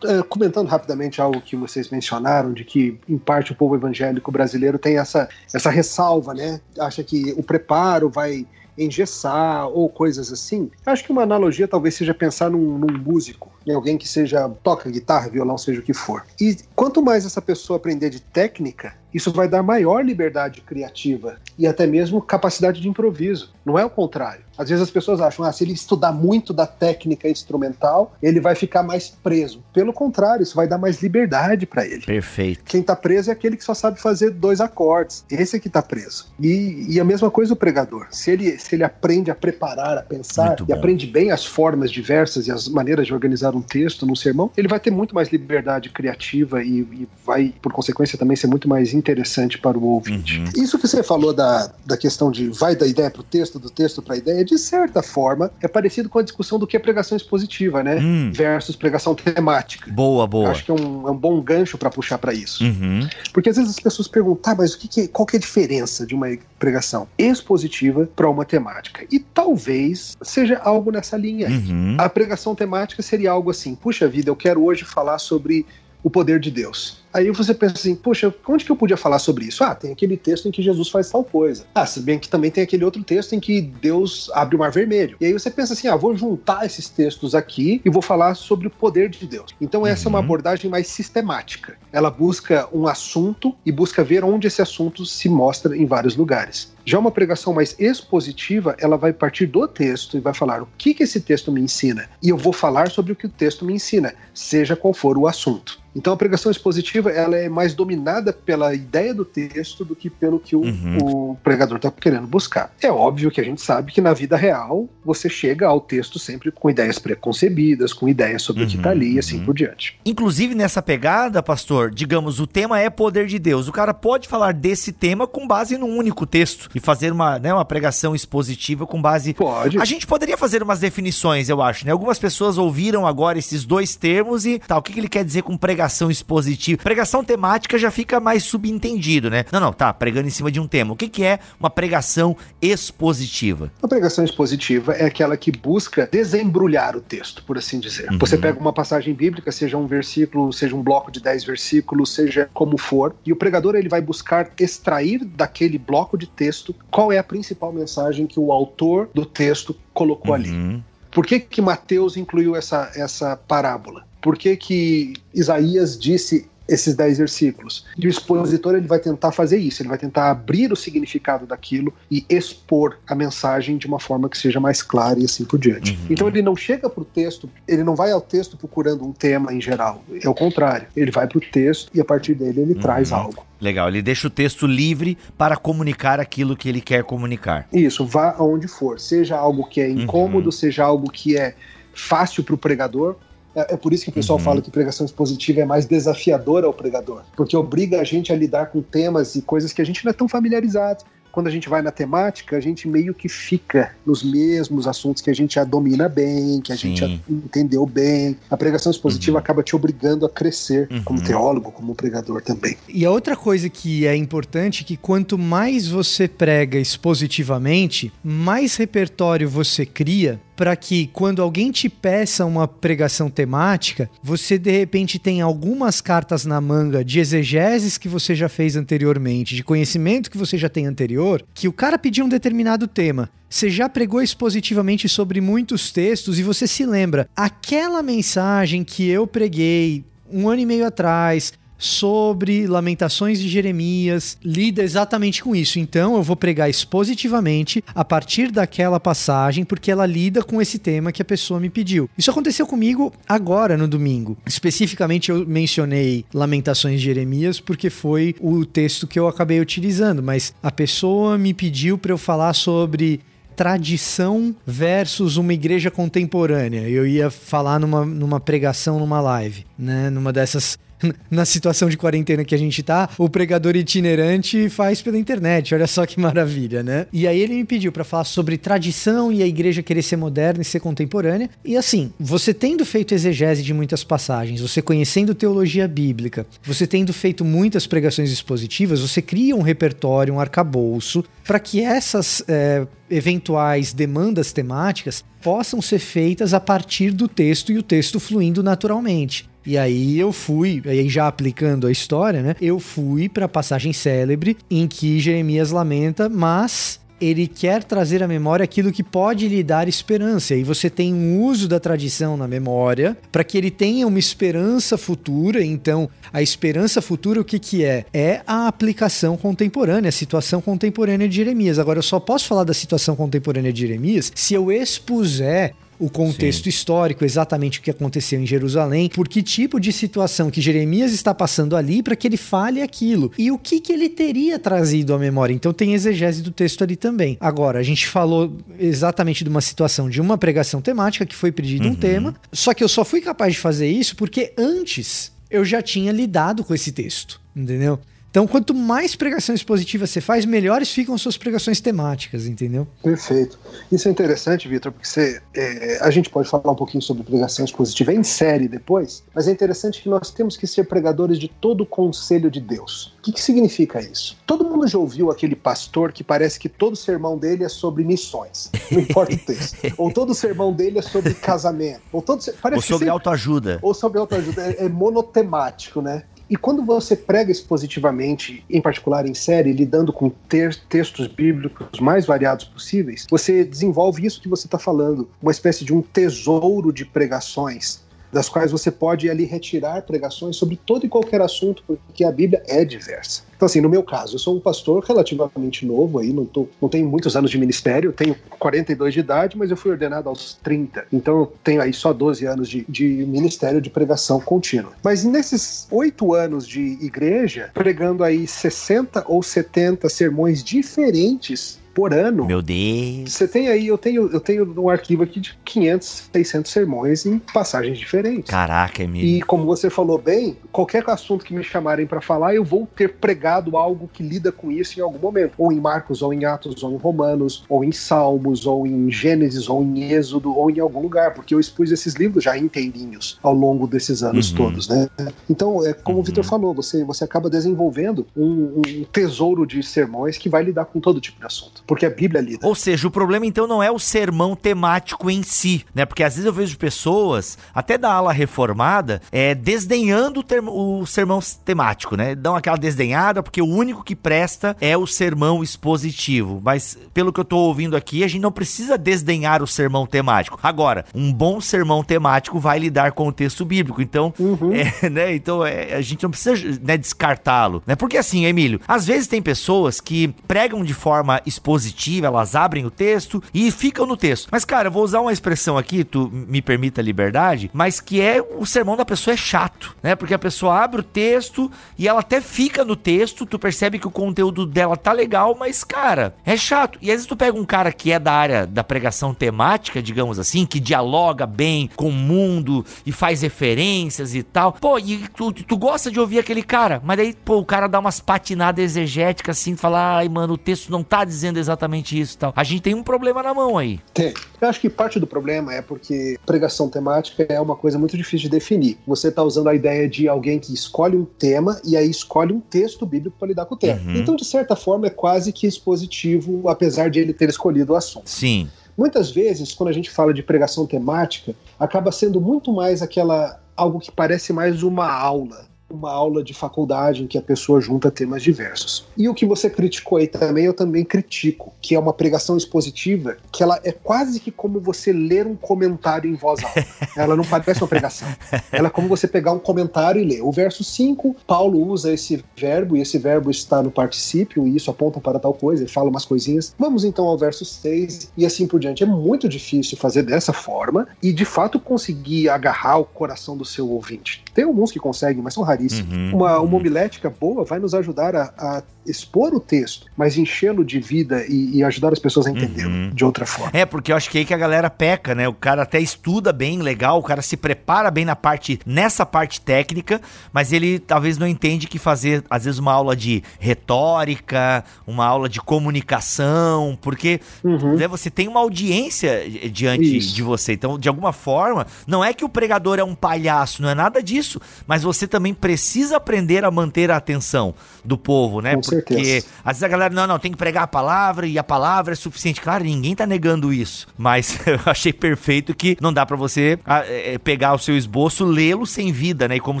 é, comentando rapidamente algo que vocês mencionaram, de que, em parte, o povo evangélico brasileiro tem essa, essa ressalva, né? Acha que o preparo vai engessar ou coisas assim. Acho que uma analogia talvez seja pensar num, num músico, em alguém que seja toca guitarra, violão, seja o que for. E quanto mais essa pessoa aprender de técnica, isso vai dar maior liberdade criativa e até mesmo capacidade de improviso. Não é o contrário. Às vezes as pessoas acham, ah, se ele estudar muito da técnica instrumental, ele vai ficar mais preso. Pelo contrário, isso vai dar mais liberdade para ele. Perfeito. Quem tá preso é aquele que só sabe fazer dois acordes. Esse é que tá preso. E, e a mesma coisa o pregador. Se ele, se ele aprende a preparar, a pensar e aprende bem as formas diversas e as maneiras de organizar um texto num sermão, ele vai ter muito mais liberdade criativa e, e vai, por consequência, também ser muito mais interessante para o ouvinte. Uhum. Isso que você falou da, da questão de vai da ideia para o texto, do texto para a ideia, de certa forma, é parecido com a discussão do que é pregação expositiva, né? Hum. Versus pregação temática. Boa, boa. Eu acho que é um, é um bom gancho para puxar para isso. Uhum. Porque às vezes as pessoas perguntam, ah, mas o que, que é, qual que é a diferença de uma pregação expositiva para uma temática? E talvez seja algo nessa linha. Uhum. A pregação temática seria algo assim: puxa vida, eu quero hoje falar sobre o poder de Deus. Aí você pensa assim, poxa, onde que eu podia falar sobre isso? Ah, tem aquele texto em que Jesus faz tal coisa. Ah, se bem que também tem aquele outro texto em que Deus abre o mar vermelho. E aí você pensa assim, ah, vou juntar esses textos aqui e vou falar sobre o poder de Deus. Então essa uhum. é uma uhum. abordagem mais sistemática. Ela busca um assunto e busca ver onde esse assunto se mostra em vários lugares. Já uma pregação mais expositiva, ela vai partir do texto e vai falar o que, que esse texto me ensina. E eu vou falar sobre o que o texto me ensina, seja qual for o assunto. Então a pregação expositiva expositiva ela é mais dominada pela ideia do texto do que pelo que o, uhum. o pregador está querendo buscar. É óbvio que a gente sabe que na vida real você chega ao texto sempre com ideias preconcebidas, com ideias sobre uhum, o que está uhum, ali e assim uhum. por diante. Inclusive nessa pegada, pastor, digamos, o tema é poder de Deus. O cara pode falar desse tema com base num único texto e fazer uma, né, uma pregação expositiva com base. Pode. A gente poderia fazer umas definições, eu acho, né? Algumas pessoas ouviram agora esses dois termos e tá, o que, que ele quer dizer com pregação expositiva? Pregação temática já fica mais subentendido, né? Não, não, tá, pregando em cima de um tema. O que, que é uma pregação expositiva? A pregação expositiva é aquela que busca desembrulhar o texto, por assim dizer. Uhum. Você pega uma passagem bíblica, seja um versículo, seja um bloco de 10 versículos, seja como for, e o pregador ele vai buscar extrair daquele bloco de texto qual é a principal mensagem que o autor do texto colocou uhum. ali. Por que, que Mateus incluiu essa, essa parábola? Por que, que Isaías disse esses dez versículos. E o expositor ele vai tentar fazer isso, ele vai tentar abrir o significado daquilo e expor a mensagem de uma forma que seja mais clara e assim por diante. Uhum. Então ele não chega para o texto, ele não vai ao texto procurando um tema em geral, é o contrário. Ele vai para o texto e a partir dele ele uhum. traz algo. Legal, ele deixa o texto livre para comunicar aquilo que ele quer comunicar. Isso, vá aonde for, seja algo que é incômodo, uhum. seja algo que é fácil para o pregador, é, é, por isso que o pessoal uhum. fala que pregação expositiva é mais desafiadora ao pregador, porque obriga a gente a lidar com temas e coisas que a gente não é tão familiarizado quando a gente vai na temática, a gente meio que fica nos mesmos assuntos que a gente já domina bem, que a Sim. gente já entendeu bem. A pregação expositiva uhum. acaba te obrigando a crescer uhum. como teólogo, como pregador também. E a outra coisa que é importante é que quanto mais você prega expositivamente, mais repertório você cria para que quando alguém te peça uma pregação temática, você de repente tem algumas cartas na manga de exegeses que você já fez anteriormente, de conhecimento que você já tem anterior, que o cara pediu um determinado tema. Você já pregou expositivamente sobre muitos textos e você se lembra, aquela mensagem que eu preguei um ano e meio atrás, sobre Lamentações de Jeremias, lida exatamente com isso. Então eu vou pregar expositivamente a partir daquela passagem, porque ela lida com esse tema que a pessoa me pediu. Isso aconteceu comigo agora no domingo. Especificamente eu mencionei Lamentações de Jeremias porque foi o texto que eu acabei utilizando, mas a pessoa me pediu para eu falar sobre tradição versus uma igreja contemporânea. Eu ia falar numa, numa pregação, numa live, né? Numa dessas [LAUGHS] na situação de quarentena que a gente tá, o pregador itinerante faz pela internet. Olha só que maravilha, né? E aí ele me pediu para falar sobre tradição e a igreja querer ser moderna e ser contemporânea. E assim, você tendo feito exegese de muitas passagens, você conhecendo teologia bíblica, você tendo feito muitas pregações expositivas, você cria um repertório, um arcabouço para que essas é, eventuais demandas temáticas possam ser feitas a partir do texto e o texto fluindo naturalmente. E aí eu fui, aí já aplicando a história, né? Eu fui para a passagem célebre em que Jeremias lamenta, mas ele quer trazer à memória aquilo que pode lhe dar esperança. E você tem um uso da tradição na memória para que ele tenha uma esperança futura. Então, a esperança futura, o que, que é? É a aplicação contemporânea, a situação contemporânea de Jeremias. Agora, eu só posso falar da situação contemporânea de Jeremias se eu expuser o contexto Sim. histórico, exatamente o que aconteceu em Jerusalém, por que tipo de situação que Jeremias está passando ali para que ele fale aquilo e o que, que ele teria trazido à memória. Então tem exegese do texto ali também. Agora, a gente falou exatamente de uma situação de uma pregação temática que foi pedido uhum. um tema, só que eu só fui capaz de fazer isso porque antes eu já tinha lidado com esse texto, entendeu? Então, quanto mais pregação expositiva você faz, melhores ficam suas pregações temáticas, entendeu? Perfeito. Isso é interessante, Vitor, porque você, é, a gente pode falar um pouquinho sobre pregação expositiva em série depois, mas é interessante que nós temos que ser pregadores de todo o conselho de Deus. O que, que significa isso? Todo mundo já ouviu aquele pastor que parece que todo sermão dele é sobre missões, não importa o texto. [LAUGHS] ou todo sermão dele é sobre casamento. Ou, todo, parece ou sobre sempre, autoajuda. Ou sobre autoajuda. É, é monotemático, né? E quando você prega expositivamente, em particular em série, lidando com ter textos bíblicos mais variados possíveis, você desenvolve isso que você está falando, uma espécie de um tesouro de pregações das quais você pode ali retirar pregações sobre todo e qualquer assunto, porque a Bíblia é diversa. Então, assim, no meu caso, eu sou um pastor relativamente novo aí, não, tô, não tenho muitos anos de ministério, tenho 42 de idade, mas eu fui ordenado aos 30. Então, eu tenho aí só 12 anos de, de ministério de pregação contínua. Mas nesses oito anos de igreja, pregando aí 60 ou 70 sermões diferentes por ano. Meu Deus. Você tem aí, eu tenho, eu tenho um arquivo aqui de 500, 600 sermões em passagens diferentes. Caraca, Emílio. E como você falou bem, qualquer assunto que me chamarem para falar, eu vou ter pregado algo que lida com isso em algum momento. Ou em Marcos, ou em Atos, ou em Romanos, ou em Salmos, ou em Gênesis, ou em Êxodo, ou em algum lugar, porque eu expus esses livros já inteirinhos ao longo desses anos uhum. todos, né? Então, é como uhum. o Vitor falou, você, você acaba desenvolvendo um, um tesouro de sermões que vai lidar com todo tipo de assunto porque a Bíblia lida. Ou seja, o problema então não é o sermão temático em si, né? Porque às vezes eu vejo pessoas, até da ala reformada, é, desdenhando o, termo, o sermão temático, né? Dão aquela desdenhada porque o único que presta é o sermão expositivo. Mas pelo que eu tô ouvindo aqui, a gente não precisa desdenhar o sermão temático. Agora, um bom sermão temático vai lidar com o texto bíblico. Então, uhum. é, [LAUGHS] né? Então é, a gente não precisa né, descartá-lo, né? Porque assim, Emílio, às vezes tem pessoas que pregam de forma expositiva positiva, elas abrem o texto e ficam no texto. Mas, cara, eu vou usar uma expressão aqui, tu me permita a liberdade, mas que é o sermão da pessoa é chato, né? Porque a pessoa abre o texto e ela até fica no texto, tu percebe que o conteúdo dela tá legal, mas, cara, é chato. E às vezes tu pega um cara que é da área da pregação temática, digamos assim, que dialoga bem com o mundo e faz referências e tal. Pô, e tu, tu gosta de ouvir aquele cara, mas daí, pô, o cara dá umas patinadas exegéticas assim, fala, ai, mano, o texto não tá dizendo exatamente isso e tal. A gente tem um problema na mão aí. Tem. Eu acho que parte do problema é porque pregação temática é uma coisa muito difícil de definir. Você está usando a ideia de alguém que escolhe um tema e aí escolhe um texto bíblico para lidar com o tema. Uhum. Então, de certa forma, é quase que expositivo, apesar de ele ter escolhido o assunto. Sim. Muitas vezes, quando a gente fala de pregação temática, acaba sendo muito mais aquela algo que parece mais uma aula uma aula de faculdade em que a pessoa junta temas diversos. E o que você criticou aí também, eu também critico, que é uma pregação expositiva, que ela é quase que como você ler um comentário em voz alta. [LAUGHS] ela não parece uma pregação. Ela é como você pegar um comentário e ler. O verso 5, Paulo usa esse verbo, e esse verbo está no particípio, e isso aponta para tal coisa, ele fala umas coisinhas. Vamos então ao verso 6, e assim por diante. É muito difícil fazer dessa forma, e de fato conseguir agarrar o coração do seu ouvinte. Tem alguns que conseguem, mas são raríssimos Uhum, uma, uma homilética boa vai nos ajudar a, a expor o texto, mas enchê-lo de vida e, e, ajudar as pessoas a entender uhum. de outra forma. É, porque eu acho que é aí que a galera peca, né? O cara até estuda bem, legal, o cara se prepara bem na parte, nessa parte técnica, mas ele talvez não entende que fazer, às vezes, uma aula de retórica, uma aula de comunicação, porque uhum. né, você tem uma audiência diante Isso. de você. Então, de alguma forma, não é que o pregador é um palhaço, não é nada disso, mas você também precisa aprender a manter a atenção do povo, né? Com Porque certeza. às vezes a galera, não, não, tem que pregar a palavra e a palavra é suficiente. Claro, ninguém tá negando isso. Mas [LAUGHS] eu achei perfeito que não dá para você é, pegar o seu esboço, lê-lo sem vida, né? E como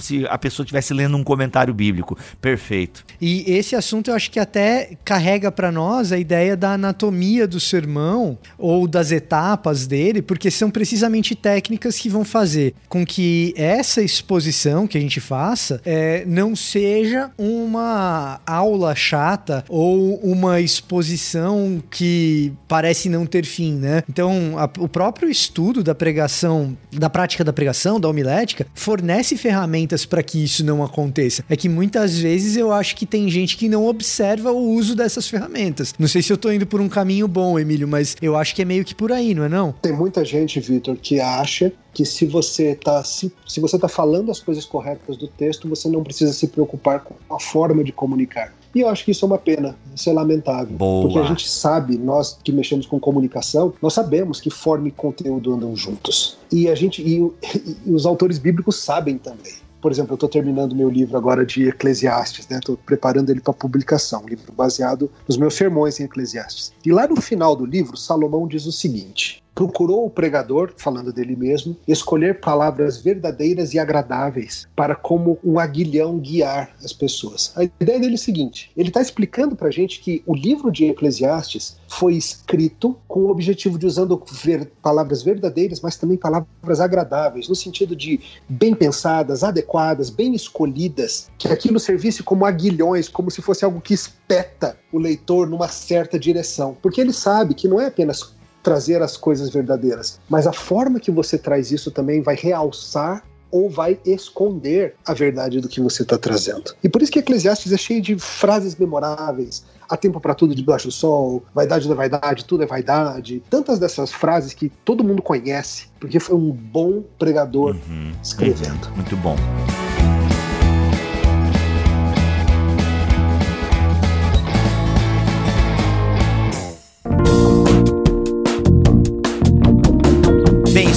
se a pessoa estivesse lendo um comentário bíblico. Perfeito. E esse assunto eu acho que até carrega para nós a ideia da anatomia do sermão ou das etapas dele, porque são precisamente técnicas que vão fazer com que essa exposição que a gente faça é, não seja uma aula chata ou uma exposição que parece não ter fim, né? Então, a, o próprio estudo da pregação, da prática da pregação, da homilética, fornece ferramentas para que isso não aconteça. É que muitas vezes eu acho que tem gente que não observa o uso dessas ferramentas. Não sei se eu tô indo por um caminho bom, Emílio, mas eu acho que é meio que por aí, não é não? Tem muita gente, Vitor, que acha que se você está se, se você tá falando as coisas corretas do texto, você não precisa se preocupar com a forma de comunicar. E eu acho que isso é uma pena, isso é lamentável. Boa. Porque a gente sabe, nós que mexemos com comunicação, nós sabemos que forma e conteúdo andam juntos. E a gente e, [LAUGHS] e os autores bíblicos sabem também. Por exemplo, eu estou terminando meu livro agora de Eclesiastes, né? Estou preparando ele para publicação, um livro baseado nos meus sermões em Eclesiastes. E lá no final do livro, Salomão diz o seguinte: procurou o pregador, falando dele mesmo, escolher palavras verdadeiras e agradáveis para, como um aguilhão, guiar as pessoas. A ideia dele é a seguinte: ele está explicando para a gente que o livro de Eclesiastes foi escrito com o objetivo de usando ver, palavras verdadeiras, mas também palavras agradáveis, no sentido de bem pensadas, adequadas, bem escolhidas, que aquilo servisse como aguilhões, como se fosse algo que espeta o leitor numa certa direção. Porque ele sabe que não é apenas trazer as coisas verdadeiras, mas a forma que você traz isso também vai realçar ou vai esconder a verdade do que você está trazendo. E por isso que Eclesiastes é cheio de frases memoráveis. Há tempo para tudo debaixo do sol, vaidade da vaidade, tudo é vaidade. Tantas dessas frases que todo mundo conhece, porque foi um bom pregador uhum, escrevendo. Uhum, muito bom.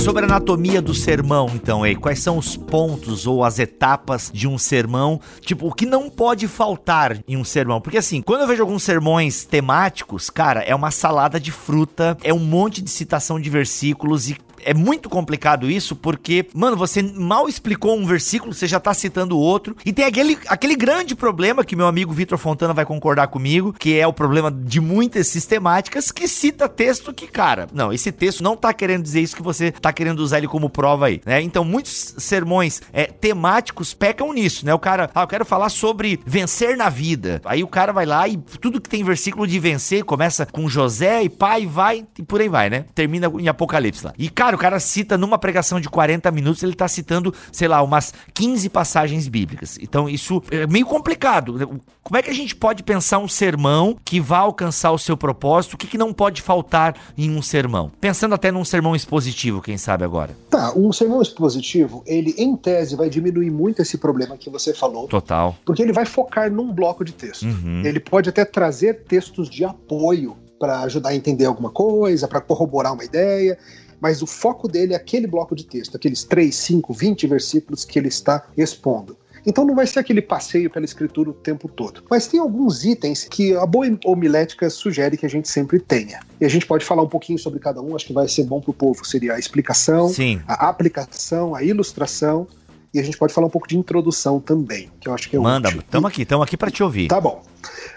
Sobre a anatomia do sermão, então, aí, quais são os pontos ou as etapas de um sermão? Tipo, o que não pode faltar em um sermão? Porque assim, quando eu vejo alguns sermões temáticos, cara, é uma salada de fruta, é um monte de citação de versículos e é muito complicado isso, porque, mano, você mal explicou um versículo, você já tá citando outro. E tem aquele, aquele grande problema que meu amigo Vitor Fontana vai concordar comigo, que é o problema de muitas sistemáticas que cita texto que, cara, não, esse texto não tá querendo dizer isso que você tá querendo usar ele como prova aí, né? Então, muitos sermões é, temáticos pecam nisso, né? O cara, ah, eu quero falar sobre vencer na vida. Aí o cara vai lá e tudo que tem versículo de vencer começa com José e pai, vai e por aí vai, né? Termina em Apocalipse lá. E, cara, o cara cita numa pregação de 40 minutos, ele tá citando, sei lá, umas 15 passagens bíblicas. Então isso é meio complicado. Como é que a gente pode pensar um sermão que vá alcançar o seu propósito? O que, que não pode faltar em um sermão? Pensando até num sermão expositivo, quem sabe agora. Tá, um sermão expositivo, ele em tese vai diminuir muito esse problema que você falou. Total. Porque ele vai focar num bloco de texto. Uhum. Ele pode até trazer textos de apoio para ajudar a entender alguma coisa, para corroborar uma ideia mas o foco dele é aquele bloco de texto, aqueles 3, 5, 20 versículos que ele está expondo. Então não vai ser aquele passeio pela escritura o tempo todo. Mas tem alguns itens que a boa homilética sugere que a gente sempre tenha. E a gente pode falar um pouquinho sobre cada um, acho que vai ser bom para o povo. Seria a explicação, Sim. a aplicação, a ilustração. E a gente pode falar um pouco de introdução também, que eu acho que é Manda, estamos aqui, estamos aqui para te ouvir. Tá bom.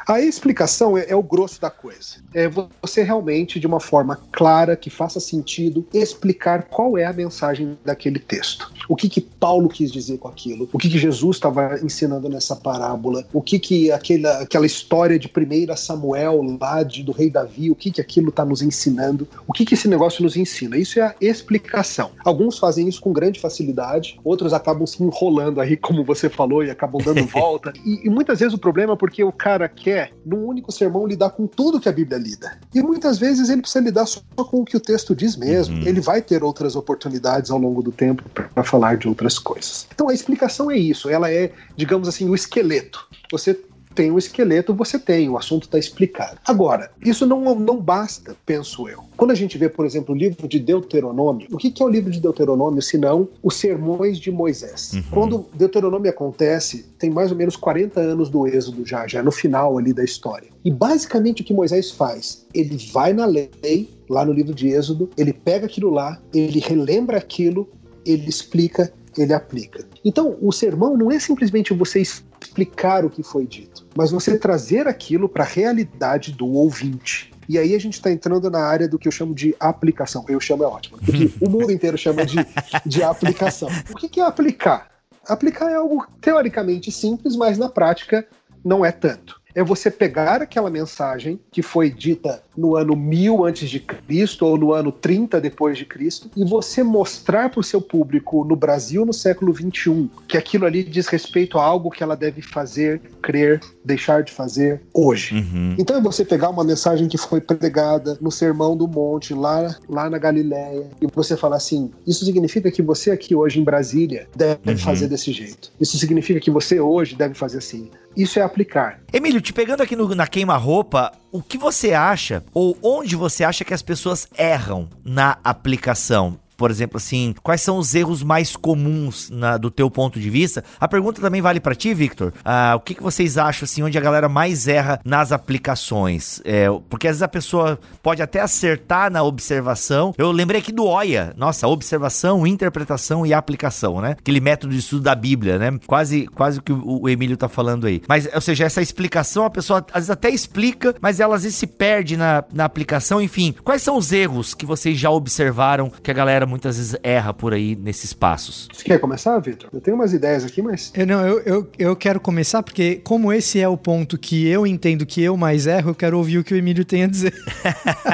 A explicação é, é, o grosso da coisa. É você realmente, de uma forma clara, que faça sentido, explicar qual é a mensagem daquele texto. O que, que Paulo quis dizer com aquilo, o que, que Jesus estava ensinando nessa parábola, o que, que aquela, aquela história de 1 Samuel lá de, do rei Davi, o que, que aquilo está nos ensinando, o que, que esse negócio nos ensina. Isso é a explicação. Alguns fazem isso com grande facilidade, outros acabam se enrolando aí, como você falou, e acabam dando [LAUGHS] volta. E, e muitas vezes o problema é porque o cara quer num único sermão, lidar com tudo que a Bíblia lida. E muitas vezes ele precisa lidar só com o que o texto diz mesmo. Uhum. Ele vai ter outras oportunidades ao longo do tempo para falar de outras coisas. Então a explicação é isso. Ela é, digamos assim, o esqueleto. Você tem o esqueleto, você tem, o assunto está explicado. Agora, isso não, não basta, penso eu. Quando a gente vê, por exemplo, o livro de Deuteronômio, o que, que é o livro de Deuteronômio, senão os sermões de Moisés? Uhum. Quando Deuteronômio acontece, tem mais ou menos 40 anos do Êxodo já, já no final ali da história. E basicamente o que Moisés faz? Ele vai na lei, lá no livro de Êxodo, ele pega aquilo lá, ele relembra aquilo, ele explica, ele aplica. Então, o sermão não é simplesmente você explicar o que foi dito, mas você trazer aquilo para a realidade do ouvinte. E aí a gente está entrando na área do que eu chamo de aplicação. Eu chamo é ótimo, porque [LAUGHS] o mundo inteiro chama de, de aplicação. O que, que é aplicar? Aplicar é algo teoricamente simples, mas na prática não é tanto é você pegar aquela mensagem que foi dita no ano 1000 antes de Cristo ou no ano 30 depois de Cristo e você mostrar para o seu público no Brasil no século 21 que aquilo ali diz respeito a algo que ela deve fazer, crer, deixar de fazer hoje. Uhum. Então é você pegar uma mensagem que foi pregada no Sermão do Monte lá lá na Galileia e você falar assim: isso significa que você aqui hoje em Brasília deve uhum. fazer desse jeito. Isso significa que você hoje deve fazer assim. Isso é aplicar. Emílio, te pegando aqui no, na queima-roupa, o que você acha ou onde você acha que as pessoas erram na aplicação? Por exemplo, assim, quais são os erros mais comuns na, do teu ponto de vista? A pergunta também vale para ti, Victor. Ah, o que, que vocês acham, assim, onde a galera mais erra nas aplicações? É, porque às vezes a pessoa pode até acertar na observação. Eu lembrei aqui do OIA. Nossa, observação, interpretação e aplicação, né? Aquele método de estudo da Bíblia, né? Quase, quase o que o, o Emílio tá falando aí. Mas, ou seja, essa explicação, a pessoa às vezes até explica, mas ela às vezes se perde na, na aplicação. Enfim, quais são os erros que vocês já observaram que a galera muitas vezes erra por aí nesses passos? Você quer começar, Vitor? Eu tenho umas ideias aqui, mas. Eu, não, eu, eu, eu quero começar porque, como esse é o ponto que eu entendo que eu mais erro, eu quero ouvir o que o Emílio tem a dizer.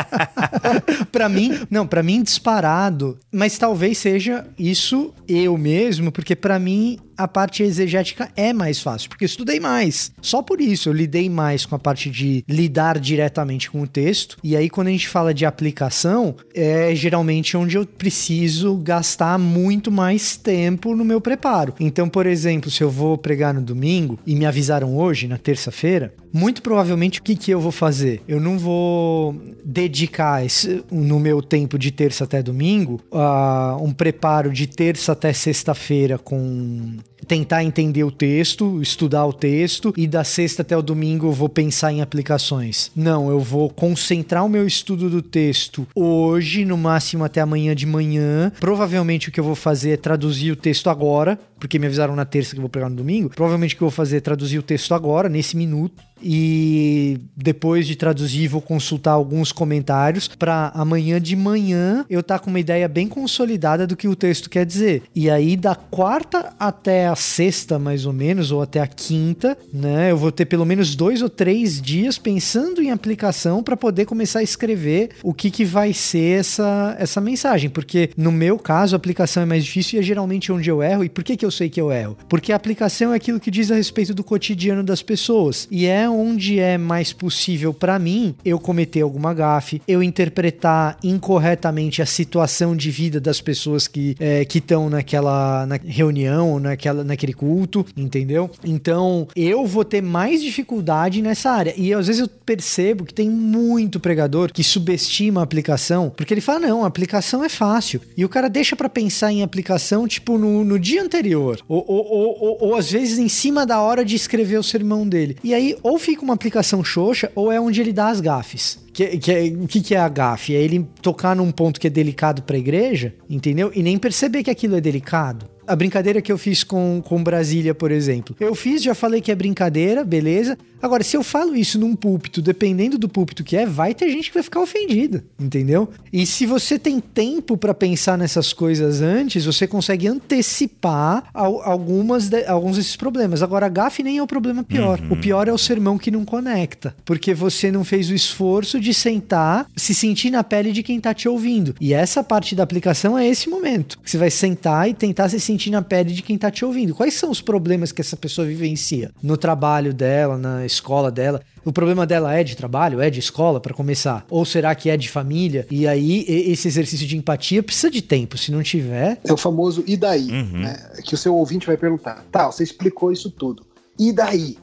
[LAUGHS] para mim, não, para mim disparado, mas talvez seja isso eu mesmo, porque para mim a parte exegética é mais fácil, porque estudei mais. Só por isso eu lidei mais com a parte de lidar diretamente com o texto. E aí, quando a gente fala de aplicação, é geralmente onde eu preciso gastar muito mais tempo no meu preparo. Então, por exemplo, se eu vou pregar no domingo e me avisaram hoje, na terça-feira, muito provavelmente o que, que eu vou fazer? Eu não vou dedicar esse, no meu tempo de terça até domingo uh, um preparo de terça até sexta-feira com tentar entender o texto, estudar o texto e da sexta até o domingo eu vou pensar em aplicações. Não, eu vou concentrar o meu estudo do texto hoje, no máximo até amanhã de manhã. Provavelmente o que eu vou fazer é traduzir o texto agora, porque me avisaram na terça que eu vou pegar no domingo. Provavelmente o que eu vou fazer é traduzir o texto agora, nesse minuto e depois de traduzir vou consultar alguns comentários para amanhã de manhã eu estar tá com uma ideia bem consolidada do que o texto quer dizer. E aí da quarta até a sexta mais ou menos ou até a quinta, né, eu vou ter pelo menos dois ou três dias pensando em aplicação para poder começar a escrever o que que vai ser essa essa mensagem, porque no meu caso a aplicação é mais difícil e é geralmente onde eu erro. E por que que eu sei que eu erro? Porque a aplicação é aquilo que diz a respeito do cotidiano das pessoas e é onde é mais possível para mim eu cometer alguma gafe, eu interpretar incorretamente a situação de vida das pessoas que é, que estão naquela na reunião, naquela, naquele culto, entendeu? Então eu vou ter mais dificuldade nessa área. E às vezes eu percebo que tem muito pregador que subestima a aplicação, porque ele fala: não, a aplicação é fácil. E o cara deixa para pensar em aplicação, tipo, no, no dia anterior. Ou, ou, ou, ou, ou às vezes em cima da hora de escrever o sermão dele. E aí, ou fica uma aplicação xoxa ou é onde ele dá as gafes. Que, que, é, o que, que é a gafe? É ele tocar num ponto que é delicado para a igreja, entendeu? E nem perceber que aquilo é delicado a brincadeira que eu fiz com, com Brasília, por exemplo. Eu fiz, já falei que é brincadeira, beleza. Agora, se eu falo isso num púlpito, dependendo do púlpito que é, vai ter gente que vai ficar ofendida, entendeu? E se você tem tempo para pensar nessas coisas antes, você consegue antecipar algumas de, alguns desses problemas. Agora, a gafe nem é o problema pior. Uhum. O pior é o sermão que não conecta, porque você não fez o esforço de sentar, se sentir na pele de quem tá te ouvindo. E essa parte da aplicação é esse momento. Você vai sentar e tentar se sentir sentir na pele de quem está te ouvindo. Quais são os problemas que essa pessoa vivencia no trabalho dela, na escola dela? O problema dela é de trabalho, é de escola, para começar? Ou será que é de família? E aí, esse exercício de empatia precisa de tempo. Se não tiver. É o famoso e daí? Uhum. Né? Que o seu ouvinte vai perguntar: tá, você explicou isso tudo. E daí?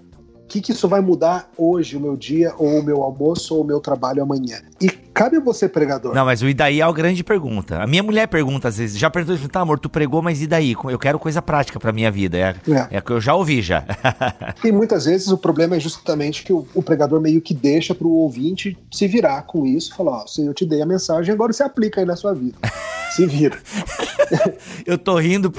que, que isso vai mudar hoje, o meu dia, ou o meu almoço, ou o meu trabalho amanhã? E cabe a você, pregador. Não, mas o e daí é a grande pergunta. A minha mulher pergunta às vezes, já perguntou, tá, amor, tu pregou, mas e daí? Eu quero coisa prática pra minha vida. É, é. é que eu já ouvi já. e muitas vezes o problema é justamente que o, o pregador meio que deixa pro ouvinte se virar com isso, falar, ó, se eu te dei a mensagem, agora você aplica aí na sua vida. [LAUGHS] Se vira. eu tô rindo.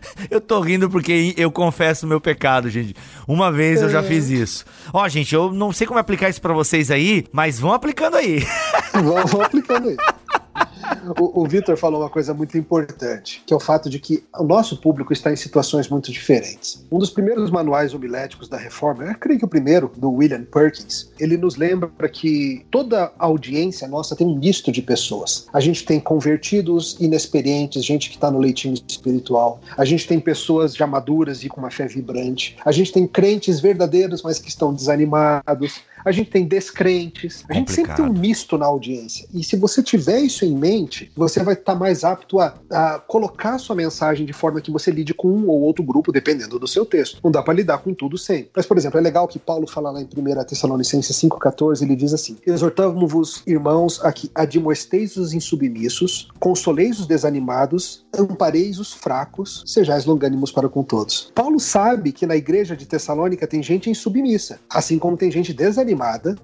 [LAUGHS] eu tô rindo porque eu confesso o meu pecado, gente. Uma vez eu já é. fiz isso. Ó, gente, eu não sei como aplicar isso para vocês aí, mas vão aplicando aí. Vão, vão aplicando aí. [LAUGHS] O, o Vitor falou uma coisa muito importante, que é o fato de que o nosso público está em situações muito diferentes. Um dos primeiros manuais homiléticos da reforma, eu creio que o primeiro, do William Perkins, ele nos lembra que toda audiência nossa tem um misto de pessoas. A gente tem convertidos inexperientes, gente que está no leitinho espiritual. A gente tem pessoas já maduras e com uma fé vibrante. A gente tem crentes verdadeiros, mas que estão desanimados. A gente tem descrentes, a gente sempre tem um misto na audiência. E se você tiver isso em mente, você vai estar tá mais apto a, a colocar a sua mensagem de forma que você lide com um ou outro grupo, dependendo do seu texto. Não dá para lidar com tudo sempre. Mas, por exemplo, é legal que Paulo fala lá em 1 Tessalonicenses 5,14, ele diz assim: Exortamos-vos, irmãos, a que admoesteis os insubmissos, consoleis os desanimados, ampareis os fracos, sejais longânimos para com todos. Paulo sabe que na igreja de Tessalônica tem gente insubmissa, assim como tem gente desanimada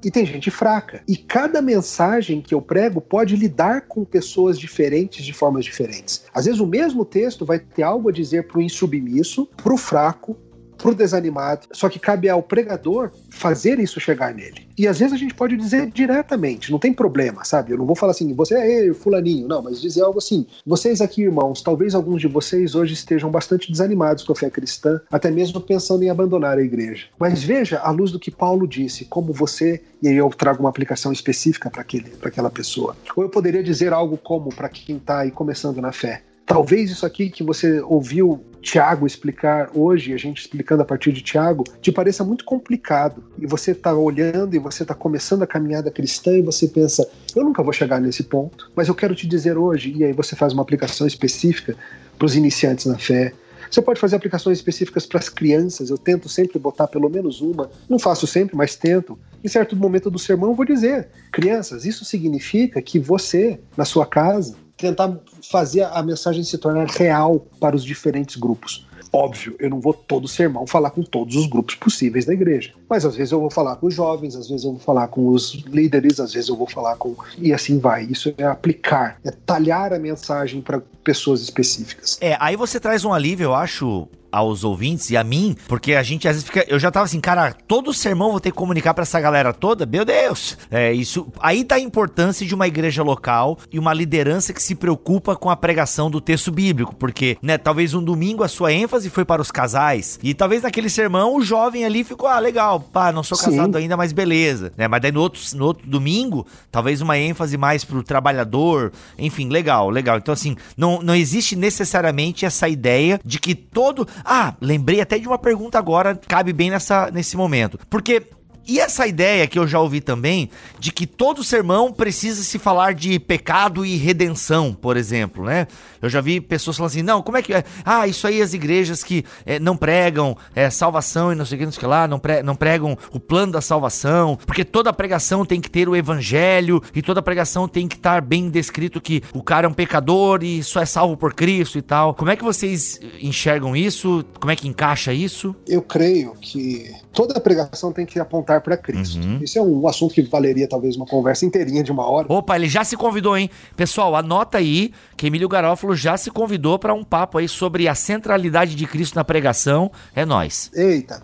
e tem gente fraca. E cada mensagem que eu prego pode lidar com pessoas diferentes de formas diferentes. Às vezes o mesmo texto vai ter algo a dizer para o insubmisso, para o fraco, pro desanimado. Só que cabe ao pregador fazer isso chegar nele. E às vezes a gente pode dizer diretamente, não tem problema, sabe? Eu não vou falar assim, você é fulaninho, não, mas dizer algo assim. Vocês aqui, irmãos, talvez alguns de vocês hoje estejam bastante desanimados com a fé cristã, até mesmo pensando em abandonar a igreja. Mas veja, à luz do que Paulo disse, como você, e aí eu trago uma aplicação específica para aquela pessoa. Ou eu poderia dizer algo como, para quem está aí começando na fé, Talvez isso aqui que você ouviu Tiago explicar hoje, a gente explicando a partir de Tiago, te pareça muito complicado. E você está olhando e você está começando a caminhada cristã e você pensa, eu nunca vou chegar nesse ponto, mas eu quero te dizer hoje, e aí você faz uma aplicação específica para os iniciantes na fé. Você pode fazer aplicações específicas para as crianças, eu tento sempre botar pelo menos uma, não faço sempre, mas tento. Em certo momento do sermão, eu vou dizer: crianças, isso significa que você, na sua casa, tentar fazer a mensagem se tornar real para os diferentes grupos. Óbvio, eu não vou todo sermão falar com todos os grupos possíveis da igreja. Mas às vezes eu vou falar com os jovens, às vezes eu vou falar com os líderes, às vezes eu vou falar com. E assim vai. Isso é aplicar, é talhar a mensagem para pessoas específicas. É, aí você traz um alívio, eu acho, aos ouvintes e a mim, porque a gente às vezes fica. Eu já tava assim, cara, todo sermão vou ter que comunicar para essa galera toda. Meu Deus! É isso. Aí tá a importância de uma igreja local e uma liderança que se preocupa com a pregação do texto bíblico, porque, né, talvez um domingo a sua ênfase foi para os casais e talvez naquele sermão o jovem ali ficou, ah, legal, pá, não sou casado Sim. ainda, mas beleza, né? Mas daí no outro, no outro domingo, talvez uma ênfase mais pro trabalhador, enfim, legal, legal. Então assim, não, não existe necessariamente essa ideia de que todo ah, lembrei até de uma pergunta agora, cabe bem nessa, nesse momento. Porque e essa ideia que eu já ouvi também de que todo sermão precisa se falar de pecado e redenção, por exemplo, né? Eu já vi pessoas falando assim: não, como é que é? Ah, isso aí as igrejas que é, não pregam é, salvação e não sei o que, não sei o que lá, não, pre, não pregam o plano da salvação, porque toda pregação tem que ter o evangelho e toda pregação tem que estar bem descrito que o cara é um pecador e só é salvo por Cristo e tal. Como é que vocês enxergam isso? Como é que encaixa isso? Eu creio que toda pregação tem que apontar para Cristo. Uhum. Isso é um assunto que valeria talvez uma conversa inteirinha de uma hora. Opa, ele já se convidou, hein? Pessoal, anota aí que Emílio Garófalo já se convidou para um papo aí sobre a centralidade de Cristo na pregação. É nós. Eita,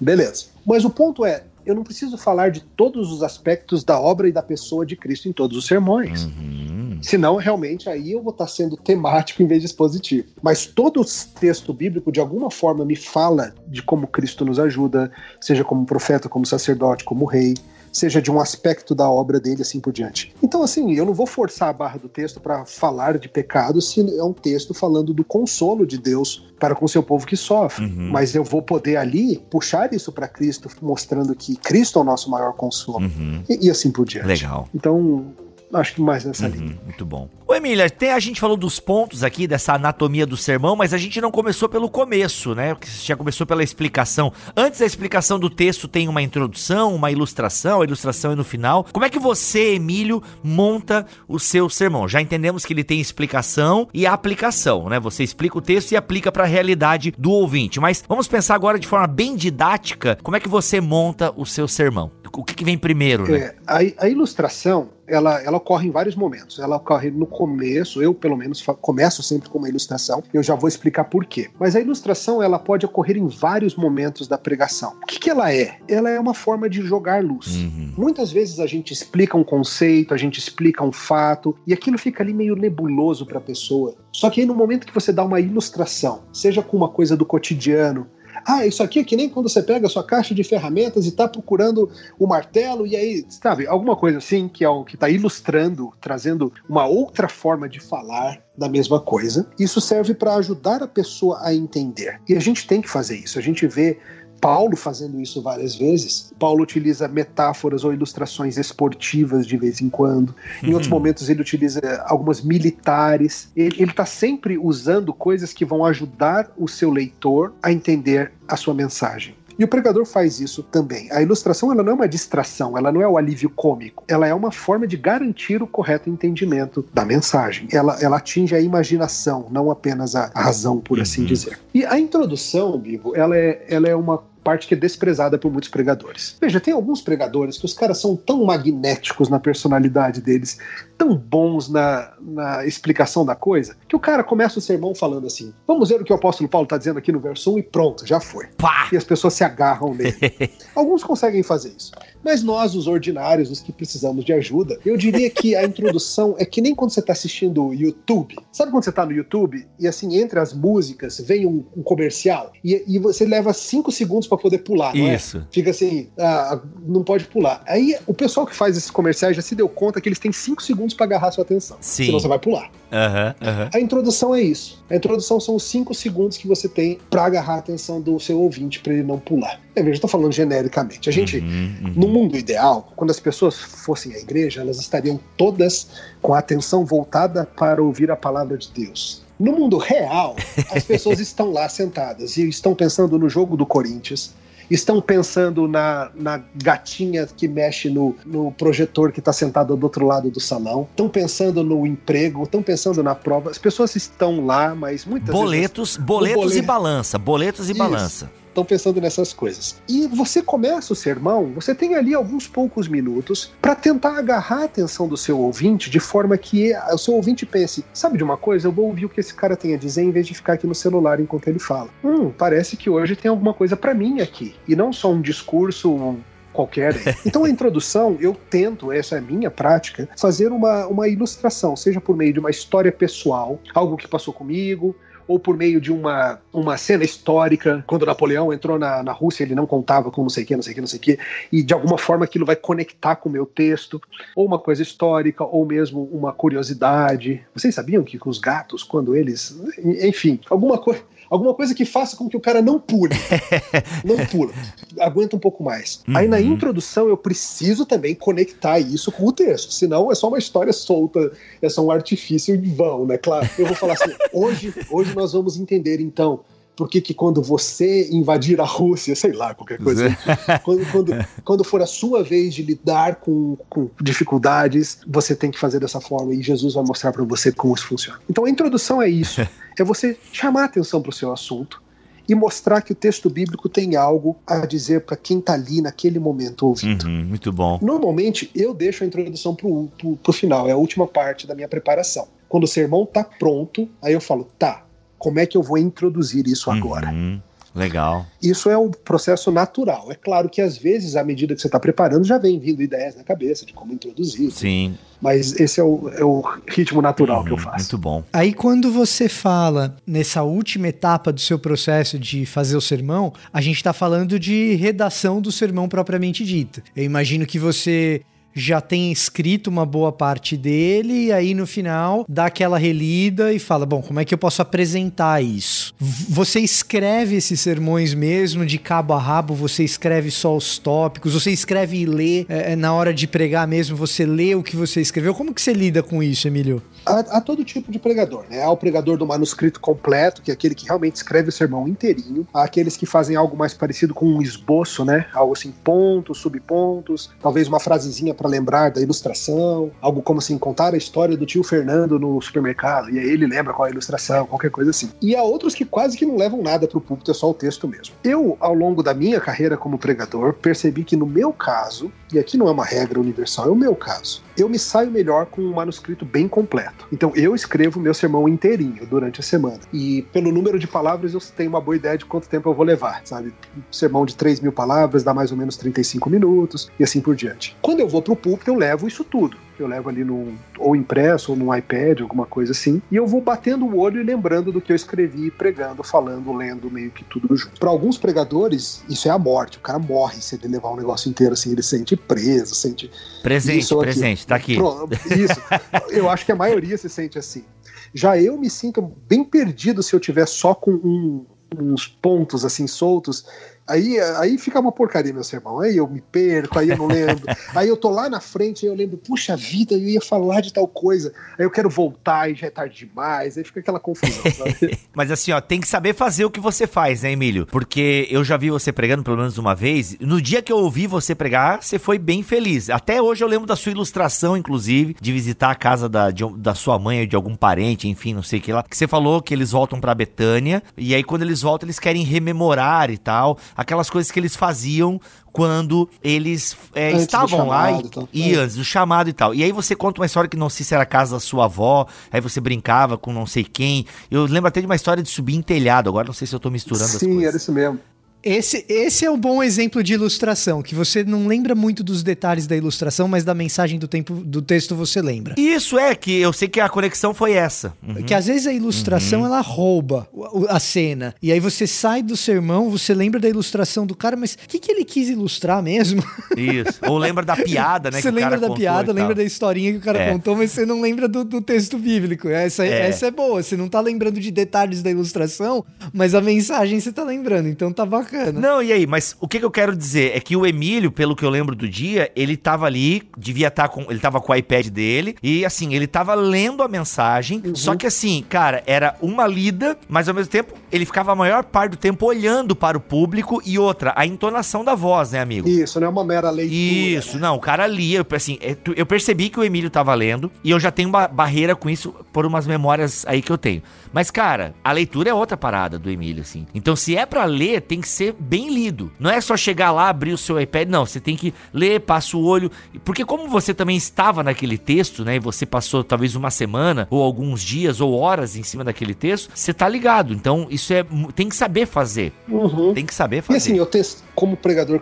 beleza. Mas o ponto é, eu não preciso falar de todos os aspectos da obra e da pessoa de Cristo em todos os sermões. Uhum. Senão, realmente, aí eu vou estar sendo temático em vez de expositivo. Mas todo texto bíblico, de alguma forma, me fala de como Cristo nos ajuda, seja como profeta, como sacerdote, como rei seja de um aspecto da obra dele, assim por diante. Então, assim, eu não vou forçar a barra do texto para falar de pecado se é um texto falando do consolo de Deus para com seu povo que sofre. Uhum. Mas eu vou poder ali puxar isso para Cristo, mostrando que Cristo é o nosso maior consolo. Uhum. E, e, assim por diante. Legal. Então, acho que mais nessa uhum, linha. Muito bom. Ô Emília, até a gente falou dos pontos aqui, dessa anatomia do sermão, mas a gente não começou pelo começo, né? Você já começou pela explicação. Antes da explicação do texto tem uma introdução, uma ilustração, a ilustração é no final. Como é que você, Emílio, monta o seu sermão? Já entendemos que ele tem explicação e aplicação, né? Você explica o texto e aplica para a realidade do ouvinte. Mas vamos pensar agora de forma bem didática, como é que você monta o seu sermão? O que, que vem primeiro, né? É, a, a ilustração ela, ela ocorre em vários momentos. Ela ocorre no começo, eu pelo menos começo sempre com uma ilustração, eu já vou explicar por quê. Mas a ilustração ela pode ocorrer em vários momentos da pregação. O que, que ela é? Ela é uma forma de jogar luz. Uhum. Muitas vezes a gente explica um conceito, a gente explica um fato, e aquilo fica ali meio nebuloso para a pessoa. Só que aí no momento que você dá uma ilustração, seja com uma coisa do cotidiano, ah, isso aqui é que nem quando você pega a sua caixa de ferramentas e está procurando o martelo, e aí, sabe, alguma coisa assim que é o que está ilustrando, trazendo uma outra forma de falar da mesma coisa. Isso serve para ajudar a pessoa a entender. E a gente tem que fazer isso. A gente vê Paulo fazendo isso várias vezes. Paulo utiliza metáforas ou ilustrações esportivas de vez em quando. Em uhum. outros momentos ele utiliza algumas militares. Ele está sempre usando coisas que vão ajudar o seu leitor a entender a sua mensagem. E o pregador faz isso também. A ilustração ela não é uma distração, ela não é o alívio cômico, ela é uma forma de garantir o correto entendimento da mensagem. Ela, ela atinge a imaginação, não apenas a razão, por assim uhum. dizer. E a introdução, Bibo, ela é, ela é uma parte que é desprezada por muitos pregadores. Veja, tem alguns pregadores que os caras são tão magnéticos na personalidade deles, tão bons na, na explicação da coisa, que o cara começa o sermão falando assim: vamos ver o que o apóstolo Paulo está dizendo aqui no verso 1 e pronto, já foi. Pá! E as pessoas se agarram nele. [LAUGHS] Alguns conseguem fazer isso. Mas nós, os ordinários, os que precisamos de ajuda, eu diria que a introdução é que nem quando você está assistindo o YouTube. Sabe quando você está no YouTube e assim, entre as músicas, vem um, um comercial e, e, você leva cinco segundos para poder pular, não é? Isso. é? Fica assim, ah, não pode pular. Aí o pessoal que faz esses comerciais já se deu conta que eles têm cinco segundos para agarrar sua atenção. Sim. Senão você vai pular. Uhum, uhum. A introdução é isso. A introdução são os cinco segundos que você tem para agarrar a atenção do seu ouvinte para ele não pular. É, eu tô falando genericamente. A gente, uhum, uhum. no mundo ideal, quando as pessoas fossem à igreja, elas estariam todas com a atenção voltada para ouvir a palavra de Deus. No mundo real, as pessoas [LAUGHS] estão lá sentadas e estão pensando no jogo do Corinthians, estão pensando na, na gatinha que mexe no, no projetor que está sentado do outro lado do salão, estão pensando no emprego, estão pensando na prova. As pessoas estão lá, mas muitas boletos, vezes. Boletos, boletos e balança, boletos e Isso. balança estão pensando nessas coisas. E você começa o sermão, você tem ali alguns poucos minutos para tentar agarrar a atenção do seu ouvinte de forma que o seu ouvinte pense: sabe de uma coisa? Eu vou ouvir o que esse cara tem a dizer em vez de ficar aqui no celular enquanto ele fala. Hum, parece que hoje tem alguma coisa para mim aqui. E não só um discurso qualquer. Então a introdução, eu tento, essa é a minha prática, fazer uma, uma ilustração, seja por meio de uma história pessoal, algo que passou comigo, ou por meio de uma, uma cena histórica, quando Napoleão entrou na, na Rússia, ele não contava com não sei o que, não sei o que, não sei o que, e de alguma forma aquilo vai conectar com o meu texto, ou uma coisa histórica, ou mesmo uma curiosidade. Vocês sabiam que os gatos, quando eles. Enfim, alguma coisa alguma coisa que faça com que o cara não pule. [LAUGHS] não pula. Aguenta um pouco mais. Uhum. Aí na introdução eu preciso também conectar isso com o texto, senão é só uma história solta, é só um artifício de vão, né? Claro, eu vou falar assim, [LAUGHS] hoje, hoje nós vamos entender então por que, que quando você invadir a Rússia, sei lá, qualquer coisa, quando, quando, [LAUGHS] quando, for a sua vez de lidar com, com, dificuldades, você tem que fazer dessa forma e Jesus vai mostrar para você como isso funciona. Então a introdução é isso: [LAUGHS] é você chamar a atenção para o seu assunto e mostrar que o texto bíblico tem algo a dizer para quem está ali naquele momento ouvindo. Uhum, muito bom. Normalmente eu deixo a introdução para o final, é a última parte da minha preparação. Quando o sermão está pronto, aí eu falo, tá, como é que eu vou introduzir isso uhum. agora? Legal. Isso é um processo natural. É claro que às vezes, à medida que você está preparando, já vem vindo ideias na cabeça de como introduzir. Sim. Mas esse é o, é o ritmo natural hum, que eu faço. Muito bom. Aí, quando você fala nessa última etapa do seu processo de fazer o sermão, a gente está falando de redação do sermão propriamente dita. Eu imagino que você já tem escrito uma boa parte dele, e aí no final dá aquela relida e fala: bom, como é que eu posso apresentar isso? Você escreve esses sermões mesmo, de cabo a rabo, você escreve só os tópicos, você escreve e lê é, é na hora de pregar mesmo, você lê o que você escreveu. Como que você lida com isso, Emílio? Há, há todo tipo de pregador, né? Há o pregador do manuscrito completo, que é aquele que realmente escreve o sermão inteirinho. Há aqueles que fazem algo mais parecido com um esboço, né? Algo assim, pontos, subpontos, talvez uma frasezinha para lembrar da ilustração, algo como assim, contar a história do tio Fernando no supermercado, e aí ele lembra qual é a ilustração, qualquer coisa assim. E há outros que quase que não levam nada para o púlpito, é só o texto mesmo. Eu, ao longo da minha carreira como pregador, percebi que no meu caso, e aqui não é uma regra universal, é o meu caso, eu me saio melhor com um manuscrito bem completo. Então eu escrevo meu sermão inteirinho durante a semana. E pelo número de palavras eu tenho uma boa ideia de quanto tempo eu vou levar, sabe? Um sermão de 3 mil palavras dá mais ou menos 35 minutos e assim por diante. Quando eu vou pro púlpito, eu levo isso tudo eu levo ali no ou impresso ou no iPad, alguma coisa assim, e eu vou batendo o olho e lembrando do que eu escrevi, pregando, falando, lendo, meio que tudo junto. Para alguns pregadores, isso é a morte. O cara morre se ele levar um negócio inteiro assim, ele sente preso, sente presente, isso, presente, tá aqui. Pronto, isso. [LAUGHS] eu acho que a maioria se sente assim. Já eu me sinto bem perdido se eu tiver só com um, uns pontos assim soltos Aí, aí fica uma porcaria, meu sermão. Aí eu me perco, aí eu não lembro. [LAUGHS] aí eu tô lá na frente, aí eu lembro, puxa vida, eu ia falar de tal coisa. Aí eu quero voltar e já é tarde demais. Aí fica aquela confusão, sabe? [LAUGHS] Mas assim, ó, tem que saber fazer o que você faz, né, Emílio? Porque eu já vi você pregando pelo menos uma vez. No dia que eu ouvi você pregar, você foi bem feliz. Até hoje eu lembro da sua ilustração, inclusive, de visitar a casa da, de, da sua mãe ou de algum parente, enfim, não sei o que lá. Que você falou que eles voltam pra Betânia. E aí, quando eles voltam, eles querem rememorar e tal. Aquelas coisas que eles faziam quando eles é, estavam lá e, então. e, antes do chamado e tal. E aí você conta uma história que não sei se era a casa da sua avó, aí você brincava com não sei quem. Eu lembro até de uma história de subir em telhado, agora não sei se eu tô misturando Sim, as coisas. Sim, era isso mesmo. Esse, esse é um bom exemplo de ilustração, que você não lembra muito dos detalhes da ilustração, mas da mensagem do, tempo, do texto você lembra. Isso é, que eu sei que a conexão foi essa. Uhum. Que às vezes a ilustração uhum. ela rouba a cena. E aí você sai do sermão, você lembra da ilustração do cara, mas o que, que ele quis ilustrar mesmo? Isso. Ou lembra da piada, né? [LAUGHS] Você lembra da piada, lembra da historinha que o cara é. contou, mas você não lembra do, do texto bíblico. Essa é. essa é boa. Você não tá lembrando de detalhes da ilustração, mas a mensagem você tá lembrando. Então tá bacana. Não, e aí? Mas o que, que eu quero dizer é que o Emílio, pelo que eu lembro do dia, ele tava ali, devia estar tá com. Ele tava com o iPad dele, e assim, ele tava lendo a mensagem. Uhum. Só que assim, cara, era uma lida, mas ao mesmo tempo ele ficava a maior parte do tempo olhando para o público e outra, a entonação da voz, né, amigo? Isso, não é uma mera leitura. Isso, né? não, o cara lia, assim, é, eu percebi que o Emílio tava lendo, e eu já tenho uma barreira com isso por umas memórias aí que eu tenho. Mas, cara, a leitura é outra parada do Emílio, assim. Então, se é para ler, tem que ser bem bem lido. Não é só chegar lá, abrir o seu iPad, não. Você tem que ler, passa o olho. Porque como você também estava naquele texto, né? E você passou talvez uma semana, ou alguns dias, ou horas em cima daquele texto, você tá ligado. Então, isso é. Tem que saber fazer. Uhum. Tem que saber fazer. E assim, eu testo, como pregador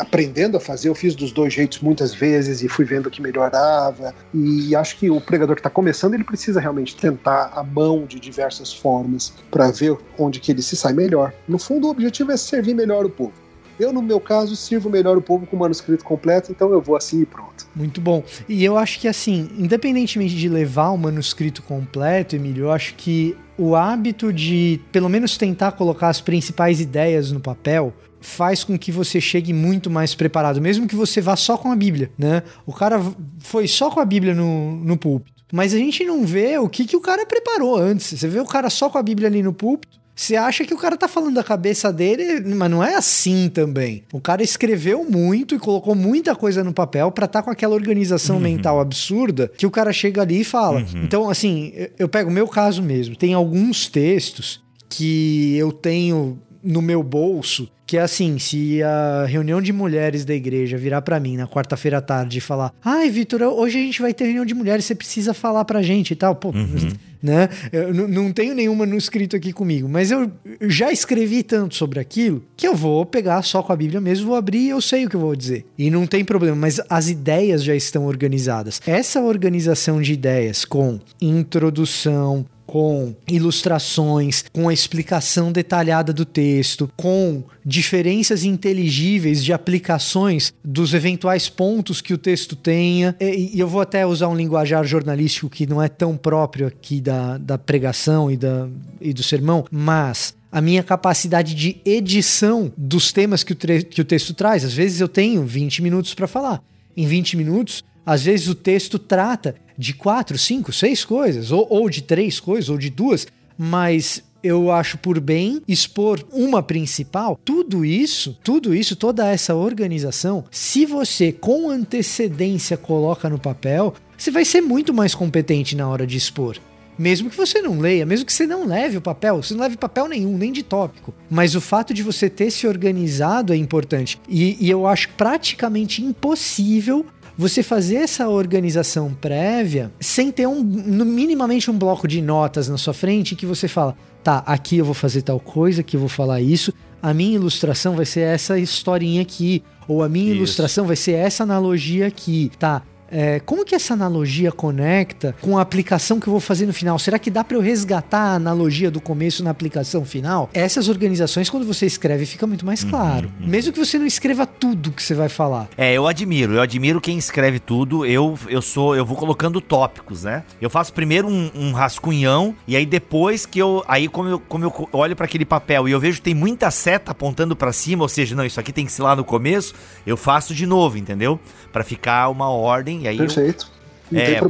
aprendendo a fazer, eu fiz dos dois jeitos muitas vezes e fui vendo que melhorava. E acho que o pregador que está começando, ele precisa realmente tentar a mão de diversas formas para ver onde que ele se sai melhor. No fundo, o objetivo é servir melhor o povo. Eu, no meu caso, sirvo melhor o povo com o manuscrito completo, então eu vou assim e pronto. Muito bom. E eu acho que, assim, independentemente de levar o manuscrito completo, Emílio, eu acho que o hábito de, pelo menos, tentar colocar as principais ideias no papel faz com que você chegue muito mais preparado, mesmo que você vá só com a Bíblia, né? O cara foi só com a Bíblia no, no púlpito. Mas a gente não vê o que, que o cara preparou antes. Você vê o cara só com a Bíblia ali no púlpito, você acha que o cara tá falando da cabeça dele, mas não é assim também. O cara escreveu muito e colocou muita coisa no papel para estar tá com aquela organização uhum. mental absurda que o cara chega ali e fala. Uhum. Então, assim, eu pego o meu caso mesmo. Tem alguns textos que eu tenho no meu bolso que é assim, se a reunião de mulheres da igreja virar para mim na quarta-feira à tarde e falar: "Ai, Vitor, hoje a gente vai ter reunião de mulheres, você precisa falar pra gente" e tal, pô, uhum. né? Eu não tenho nenhuma no escrito aqui comigo, mas eu já escrevi tanto sobre aquilo que eu vou pegar só com a Bíblia mesmo, vou abrir e eu sei o que eu vou dizer. E não tem problema, mas as ideias já estão organizadas. Essa organização de ideias com introdução, com ilustrações, com a explicação detalhada do texto, com diferenças inteligíveis de aplicações dos eventuais pontos que o texto tenha. E, eu vou até usar um linguajar jornalístico que não é tão próprio aqui da, da pregação e, da, e do sermão, mas a minha capacidade de edição dos temas que o, que o texto traz. Às vezes eu tenho 20 minutos para falar. Em 20 minutos, às vezes o texto trata de quatro, cinco, seis coisas, ou, ou de três coisas, ou de duas, mas eu acho por bem expor uma principal. Tudo isso, tudo isso, toda essa organização, se você com antecedência coloca no papel, você vai ser muito mais competente na hora de expor. Mesmo que você não leia, mesmo que você não leve o papel, você não leve papel nenhum, nem de tópico. Mas o fato de você ter se organizado é importante. E, e eu acho praticamente impossível você fazer essa organização prévia sem ter um, minimamente um bloco de notas na sua frente que você fala, tá, aqui eu vou fazer tal coisa, aqui eu vou falar isso, a minha ilustração vai ser essa historinha aqui, ou a minha isso. ilustração vai ser essa analogia aqui, tá? É, como que essa analogia conecta com a aplicação que eu vou fazer no final? Será que dá para eu resgatar a analogia do começo na aplicação final? Essas organizações, quando você escreve, fica muito mais claro. Uhum, uhum. Mesmo que você não escreva tudo que você vai falar. É, eu admiro, eu admiro quem escreve tudo. Eu, eu sou, eu vou colocando tópicos, né? Eu faço primeiro um, um rascunhão e aí depois que eu, aí como eu, como eu olho para aquele papel e eu vejo que tem muita seta apontando para cima, ou seja, não, isso aqui tem que ser lá no começo, eu faço de novo, entendeu? Para ficar uma ordem e aí Perfeito. Não tem é,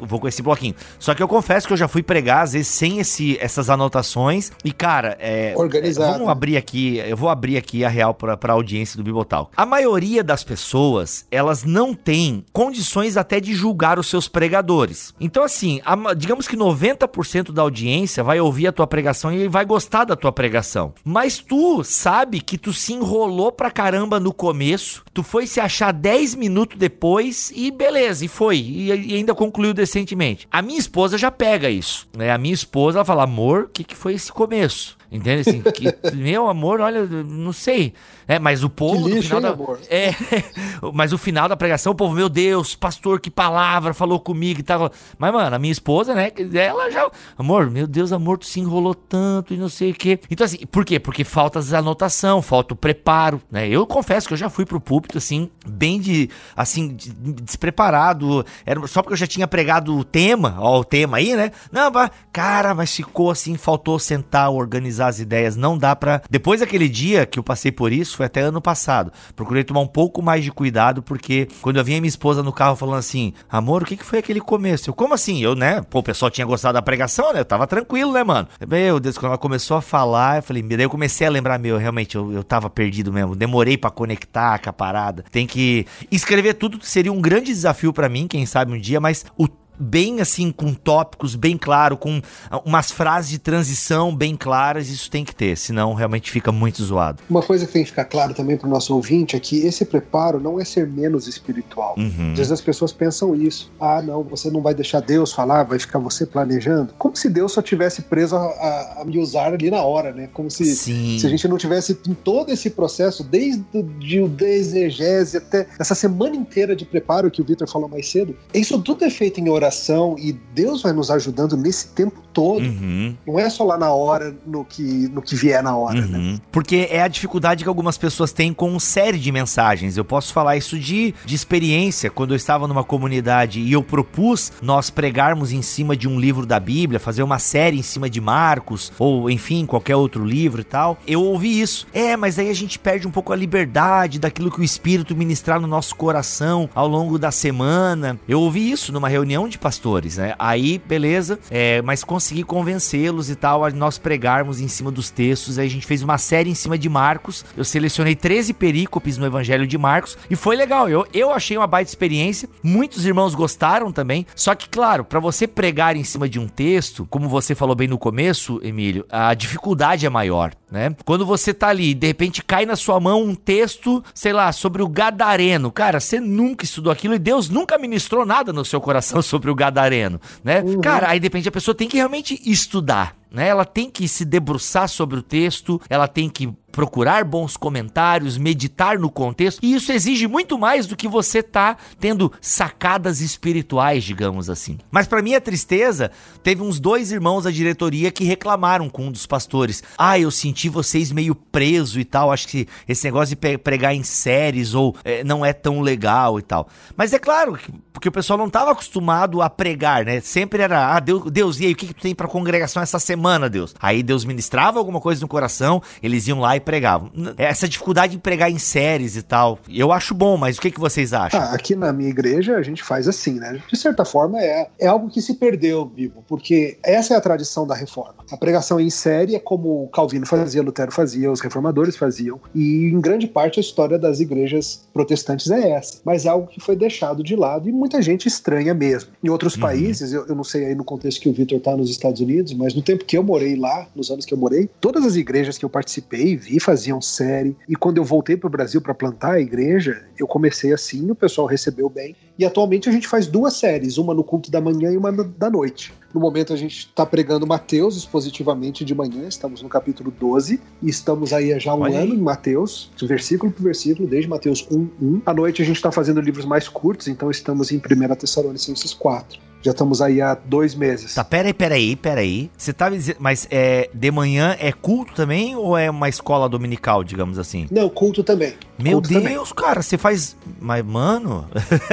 vou com esse bloquinho. Só que eu confesso que eu já fui pregar, às vezes, sem esse, essas anotações. E, cara, é. Organizado. Vamos abrir aqui, eu vou abrir aqui a real pra, pra audiência do Bibotal. A maioria das pessoas, elas não têm condições até de julgar os seus pregadores. Então, assim, a digamos que 90% da audiência vai ouvir a tua pregação e vai gostar da tua pregação. Mas tu sabe que tu se enrolou pra caramba no começo, tu foi se achar 10 minutos depois e beleza, e foi. E, e ainda concluiu decentemente. A minha esposa já pega isso, né? A minha esposa, ela fala, amor, o que, que foi esse começo? Entende? Assim, que, [LAUGHS] meu amor, olha, não sei. É, mas o povo Que lixo, da, amor? é, [LAUGHS] mas o final da pregação, o povo, meu Deus, pastor, que palavra, falou comigo e tal. Mas, mano, a minha esposa, né, ela já. Amor, meu Deus, amor, tu se enrolou tanto e não sei o quê. Então, assim, por quê? Porque falta a anotação, falta o preparo, né? Eu confesso que eu já fui pro púlpito, assim, bem de. Assim, de- despreparado. Era só porque eu já tinha pregado o tema, ó, o tema aí, né? Não, mas, cara, mas ficou assim, faltou sentar, organizar as ideias. Não dá pra. Depois daquele dia que eu passei por isso, foi até ano passado. Procurei tomar um pouco mais de cuidado, porque quando eu vinha minha esposa no carro falando assim, amor, o que, que foi aquele começo? Eu, como assim? Eu, né? Pô, o pessoal tinha gostado da pregação, né? Eu tava tranquilo, né, mano? Meu Deus, quando ela começou a falar, eu falei, daí eu comecei a lembrar, meu, realmente, eu, eu tava perdido mesmo. Demorei pra conectar com a parada. Tem que. Escrever tudo seria um grande desafio pra mim, quem sabe um dia, mas o bem assim, com tópicos bem claro, com umas frases de transição bem claras, isso tem que ter, senão realmente fica muito zoado. Uma coisa que tem que ficar claro também para o nosso ouvinte é que esse preparo não é ser menos espiritual. Uhum. Às vezes as pessoas pensam isso. Ah, não, você não vai deixar Deus falar, vai ficar você planejando. Como se Deus só tivesse preso a, a- a me usar ali na hora, né? Como se, Sim. se a gente não tivesse em todo esse processo, desde o de, da exegese até essa semana inteira de preparo que o Victor falou mais cedo. Isso tudo é feito em oração e Deus vai nos ajudando nesse tempo todo. Uhum. Não é só lá na hora, no que, no que vier na hora, né? Uhum. Porque é a dificuldade que algumas pessoas têm com série de mensagens. Eu posso falar isso de, de experiência. Quando eu estava numa comunidade e eu propus nós pregarmos em cima de um livro da Bíblia, fazer uma série em cima de Marcos, ou enfim, qualquer outro livro e tal, eu ouvi isso. É, mas aí a gente perde um pouco a liberdade daquilo que o Espírito ministrar no nosso coração ao longo da semana. Eu ouvi isso numa reunião de pastores, né? Aí, beleza, é, mas consegui convencê-los e tal a nós pregarmos em cima dos textos. Aí a gente fez uma série em cima de Marcos. Eu selecionei 13 perícopes no Evangelho de Marcos e foi legal. Eu, eu achei uma baita experiência. Muitos irmãos gostaram também. Só que, claro, para você pregar em cima de um texto, como você falou bem no começo, Emílio, a dificuldade é maior, né? Quando você tá ali, de repente cai na sua mão um texto, sei lá, sobre o Gadareno. Cara, você nunca estudou aquilo e Deus nunca ministrou nada no seu coração [LAUGHS] sobre o Gadareno, né? Cara, aí de repente a pessoa tem que realmente estudar. Né? Ela tem que se debruçar sobre o texto, ela tem que procurar bons comentários, meditar no contexto, e isso exige muito mais do que você tá tendo sacadas espirituais, digamos assim. Mas para minha tristeza, teve uns dois irmãos da diretoria que reclamaram com um dos pastores: "Ah, eu senti vocês meio preso e tal, acho que esse negócio de pregar em séries ou eh, não é tão legal e tal". Mas é claro, que- porque o pessoal não estava acostumado a pregar, né? Sempre era: "Ah, Deus, Deus e aí, o que que tu tem para congregação essa semana, Deus?". Aí Deus ministrava alguma coisa no coração, eles iam lá e pregavam. Essa dificuldade de pregar em séries e tal, eu acho bom, mas o que, que vocês acham? Ah, aqui na minha igreja a gente faz assim, né? De certa forma é, é algo que se perdeu, vivo, porque essa é a tradição da reforma. A pregação em série é como Calvino fazia, Lutero fazia, os reformadores faziam, e em grande parte a história das igrejas protestantes é essa. Mas é algo que foi deixado de lado e muita gente estranha mesmo. Em outros Uhum. países, eu, eu não sei aí no contexto que o Victor tá nos Estados Unidos, mas no tempo que eu morei lá, nos anos que eu morei, todas as igrejas que eu participei e vi faziam série. E quando eu voltei para o Brasil para plantar a igreja, eu comecei assim, o pessoal recebeu bem. E atualmente a gente faz duas séries, uma no culto da manhã e uma da noite. No momento a gente está pregando Mateus expositivamente de manhã, estamos no capítulo 12 e estamos aí já um Olha ano aí. em Mateus, versículo por versículo, desde Mateus 1, 1. À noite a gente está fazendo livros mais curtos, então estamos em 1 Tessalonicenses 4. Já estamos aí há dois meses. Tá, peraí, peraí, peraí. Você tá dizendo. Mas é, de manhã é culto também ou é uma escola dominical, digamos assim? Não, culto também. Meu Culto também. Deus, cara, você faz. Mas, mano,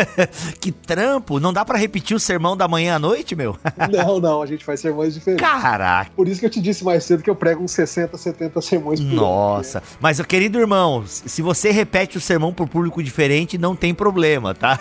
[LAUGHS] que trampo. Não dá pra repetir o sermão da manhã à noite, meu? [LAUGHS] Não, não, a gente faz sermões diferentes. Caraca. Por isso que eu te disse mais cedo que eu prego uns 60, 70 sermões por ano. Nossa, mas querido irmão, se você repete o sermão pro público diferente, não tem problema, tá?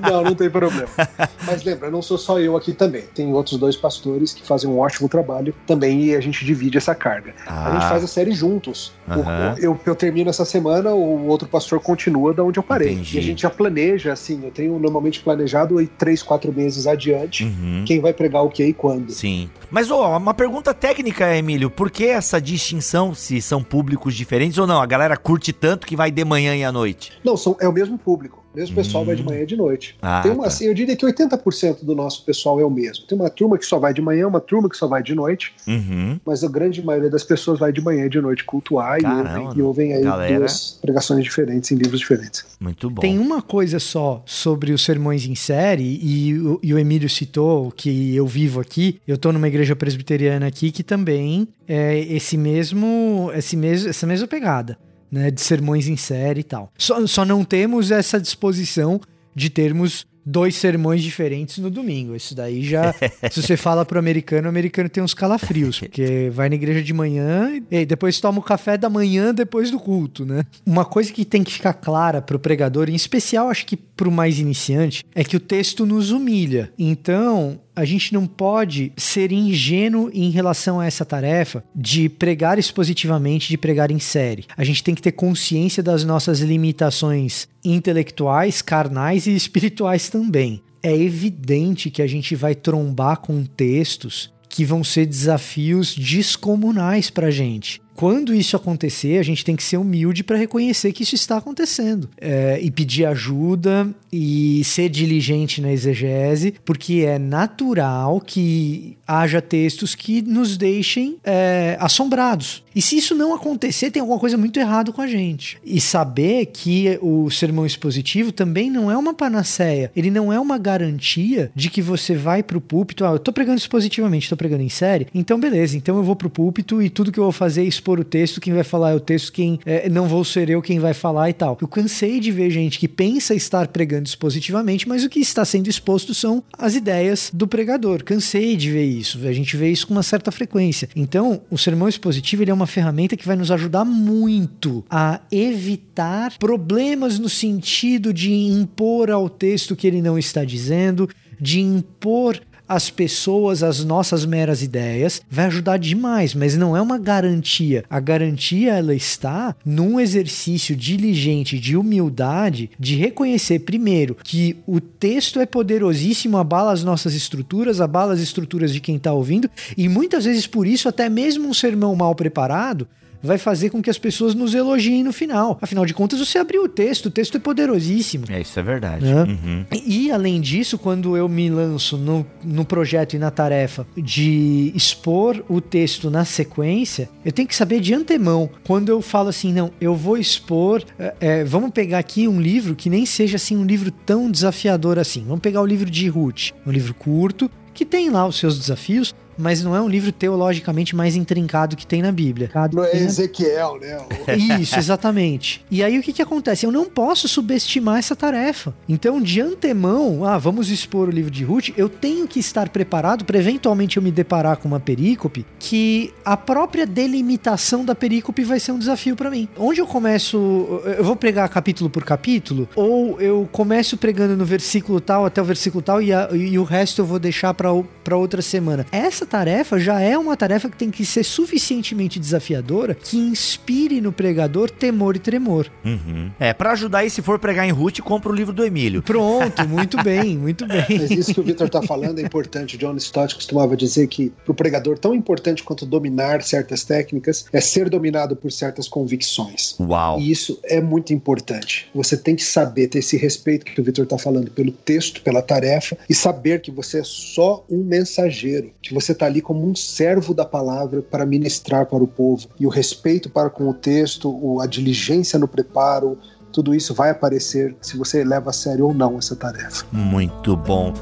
Não, não tem problema. [LAUGHS] Mas lembra, não sou só eu aqui também. Tem outros dois pastores que fazem um ótimo trabalho também e a gente divide essa carga. A gente Ah. faz a série juntos. Aham. eu, eu termino essa semana, o outro pastor continua da onde eu parei. Entendi. E a gente já planeja, assim, eu tenho normalmente planejado aí três, quatro meses adiante Uhum. quem vai pregar o que e quando. Sim. Mas, ó, uma pergunta técnica, Emílio. Por que essa distinção se são públicos diferentes ou não? A galera curte tanto que vai de manhã e à noite. Não, são, é o mesmo público. O mesmo pessoal Hum. vai de manhã e de noite. Ah, Tem uma, tá. assim, eu diria que 80% do nosso pessoal é o mesmo. Tem uma turma que só vai de manhã, uma turma que só vai de noite, Uhum. mas a grande maioria das pessoas vai de manhã e de noite cultuar e Caramba, ouvem, e ouvem aí galera. duas pregações diferentes em livros diferentes. Muito bom. Tem uma coisa só sobre os sermões em série, e, o- e o Emílio citou que eu vivo aqui. Eu tô numa igreja presbiteriana aqui que também é esse mesmo, esse mesmo, essa mesma pegada, né? De sermões em série e tal. Só, só não temos essa disposição de termos dois sermões diferentes no domingo. Isso daí já. [LAUGHS] se você fala pro americano, o americano tem uns calafrios, porque vai na igreja de manhã e depois toma o café da manhã depois do culto, né? Uma coisa que tem que ficar clara pro pregador, em especial acho que pro mais iniciante, é que o texto nos humilha. Então, a gente não pode ser ingênuo em relação a essa tarefa de pregar expositivamente, de pregar em série. A gente tem que ter consciência das nossas limitações intelectuais, carnais e espirituais também. É evidente que a gente vai trombar com textos que vão ser desafios descomunais pra gente. Quando isso acontecer, a gente tem que ser humilde para reconhecer que isso está acontecendo É, e pedir ajuda e ser diligente na exegese, porque é natural que haja textos que nos deixem é, assombrados. E se isso não acontecer, tem alguma coisa muito errada com a gente. E saber que o sermão expositivo também não é uma panaceia, ele não é uma garantia de que você vai pro púlpito, ah, eu tô pregando expositivamente, tô pregando em série, então beleza, então eu vou pro púlpito e tudo que eu vou fazer é expor o texto, quem vai falar é o texto, quem é, não vou ser eu quem vai falar e tal. Eu cansei de ver gente que pensa estar pregando expositivamente, mas o que está sendo exposto são as ideias do pregador. Cansei de ver isso, a gente vê isso com uma certa frequência. Então, o sermão expositivo ele é uma ferramenta que vai nos ajudar muito a evitar problemas no sentido de impor ao texto que ele não está dizendo, de impor às pessoas as nossas meras ideias, vai ajudar demais, mas não é uma garantia. A garantia ela está num exercício diligente de humildade, de reconhecer primeiro que o texto é poderosíssimo, abala as nossas estruturas, abala as estruturas de quem está ouvindo, e muitas vezes por isso até mesmo um sermão mal preparado vai fazer com que as pessoas nos elogiem no final. Afinal de contas, você abriu o texto, o texto é poderosíssimo. É, isso é verdade. Né? Uhum. E além disso, quando eu me lanço no, no projeto e na tarefa de expor o texto na sequência, eu tenho que saber de antemão. Quando eu falo assim, não, eu vou expor. é, é, vamos pegar aqui um livro que nem seja assim um livro tão desafiador assim. Vamos pegar o livro de Ruth, um livro curto que tem lá os seus desafios, mas não é um livro teologicamente mais intrincado que tem na Bíblia. Não é Ezequiel, né? isso, exatamente. E aí o que, que acontece? Eu não posso subestimar essa tarefa. Então, de antemão, ah, vamos expor o livro de Ruth, eu tenho que estar preparado para eventualmente eu me deparar com uma perícope que a própria delimitação da perícope vai ser um desafio para mim. Onde eu começo, eu vou pregar capítulo por capítulo, ou eu começo pregando no versículo tal até o versículo tal e, a- e o resto eu vou deixar para outra semana. Essa tarefa já é uma tarefa que tem que ser suficientemente desafiadora que inspire no pregador temor e tremor. Uhum. É, para ajudar aí, se for pregar em Ruth, compra o livro do Emílio. Pronto, [LAUGHS] muito bem, muito bem. Mas isso que o Victor está falando é importante. John Stott costumava dizer que para o pregador, tão importante quanto dominar certas técnicas é ser dominado por certas convicções. Uau! E isso é muito importante. Você tem que saber ter esse respeito que o Victor está falando pelo texto, pela tarefa, e saber que você é só um mensageiro, que você está ali como um servo da palavra para ministrar para o povo. E o respeito para com o texto, a diligência no preparo, tudo isso vai aparecer se você leva a sério ou não essa tarefa. Muito bom.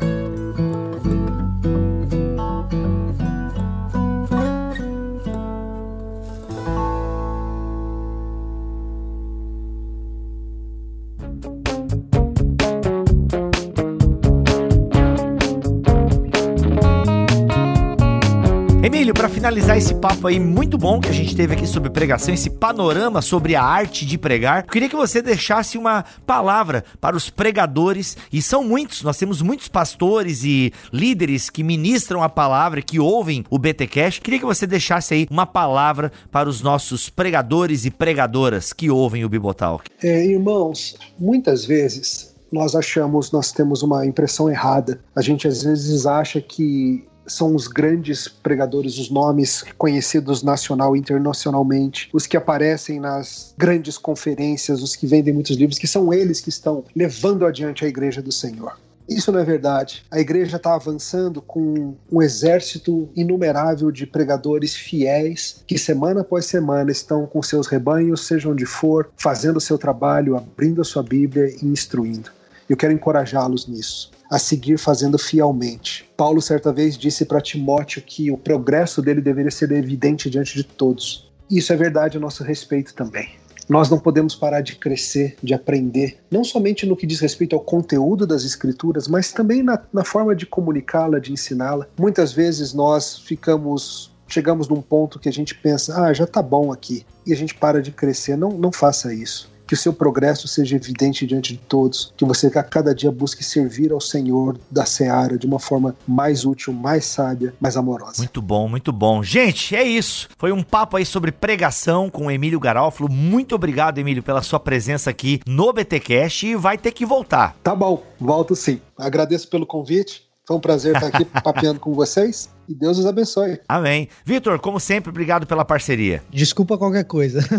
Para finalizar esse papo aí muito bom que a gente teve aqui sobre pregação, esse panorama sobre a arte de pregar, eu queria que você deixasse uma palavra para os pregadores, e são muitos, nós temos muitos pastores e líderes que ministram a palavra, que ouvem o BTcast. Queria que você deixasse aí uma palavra para os nossos pregadores e pregadoras que ouvem o Bibotalk. É, irmãos, muitas vezes nós achamos, nós temos uma impressão errada. A gente às vezes acha que são os grandes pregadores, os nomes conhecidos nacional e internacionalmente, os que aparecem nas grandes conferências, os que vendem muitos livros, que são eles que estão levando adiante a igreja do Senhor. Isso não é verdade. A igreja está avançando com um exército inumerável de pregadores fiéis que semana após semana estão com seus rebanhos, seja onde for, fazendo o seu trabalho, abrindo a sua Bíblia e instruindo. Eu quero encorajá-los nisso a seguir fazendo fielmente. Paulo certa vez disse para Timóteo que o progresso dele deveria ser evidente diante de todos. Isso é verdade a nosso respeito também. Nós não podemos parar de crescer, de aprender, não somente no que diz respeito ao conteúdo das escrituras, mas também na, na forma de comunicá-la, de ensiná-la. Muitas vezes nós ficamos chegamos num ponto que a gente pensa, ah, já tá bom aqui, e a gente para de crescer. Não, não faça isso que o seu progresso seja evidente diante de todos, que você a cada dia busque servir ao Senhor da seara de uma forma mais útil, mais sábia, mais amorosa. Muito bom, muito bom. Gente, é isso. Foi um papo aí sobre pregação com o Emílio Garófalo. Muito obrigado, Emílio, pela sua presença aqui no BTcast e vai ter que voltar. Tá bom, volto sim. Agradeço pelo convite. Foi um prazer estar aqui [LAUGHS] papeando com vocês e Deus os abençoe. Amém. Vitor, como sempre, obrigado pela parceria. Desculpa qualquer coisa. [LAUGHS]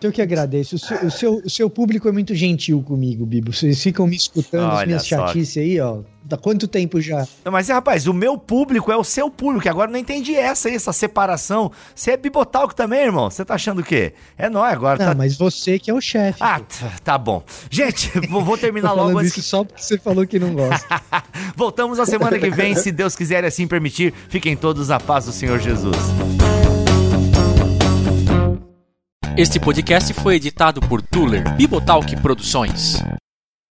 Eu que agradeço. O seu, o seu, o, seu, público é muito gentil comigo, Bibo. Vocês ficam me escutando Olha as minhas chatices aí, ó. Há quanto tempo já? Mas, rapaz, o meu público é o seu público. Agora não entendi essa aí, essa separação. Você é bibotalco também, irmão? Você tá achando o quê? É nóis agora. Não, tá... mas você que é o chefe. Ah, tá bom. Gente, vou, vou [LAUGHS] terminar logo antes. Que... Só porque você falou que não gosta. [LAUGHS] Voltamos a semana que vem, se Deus quiser assim permitir. Fiquem todos a paz do Senhor Jesus. Este podcast foi editado por Tuller Bibotalk Produções.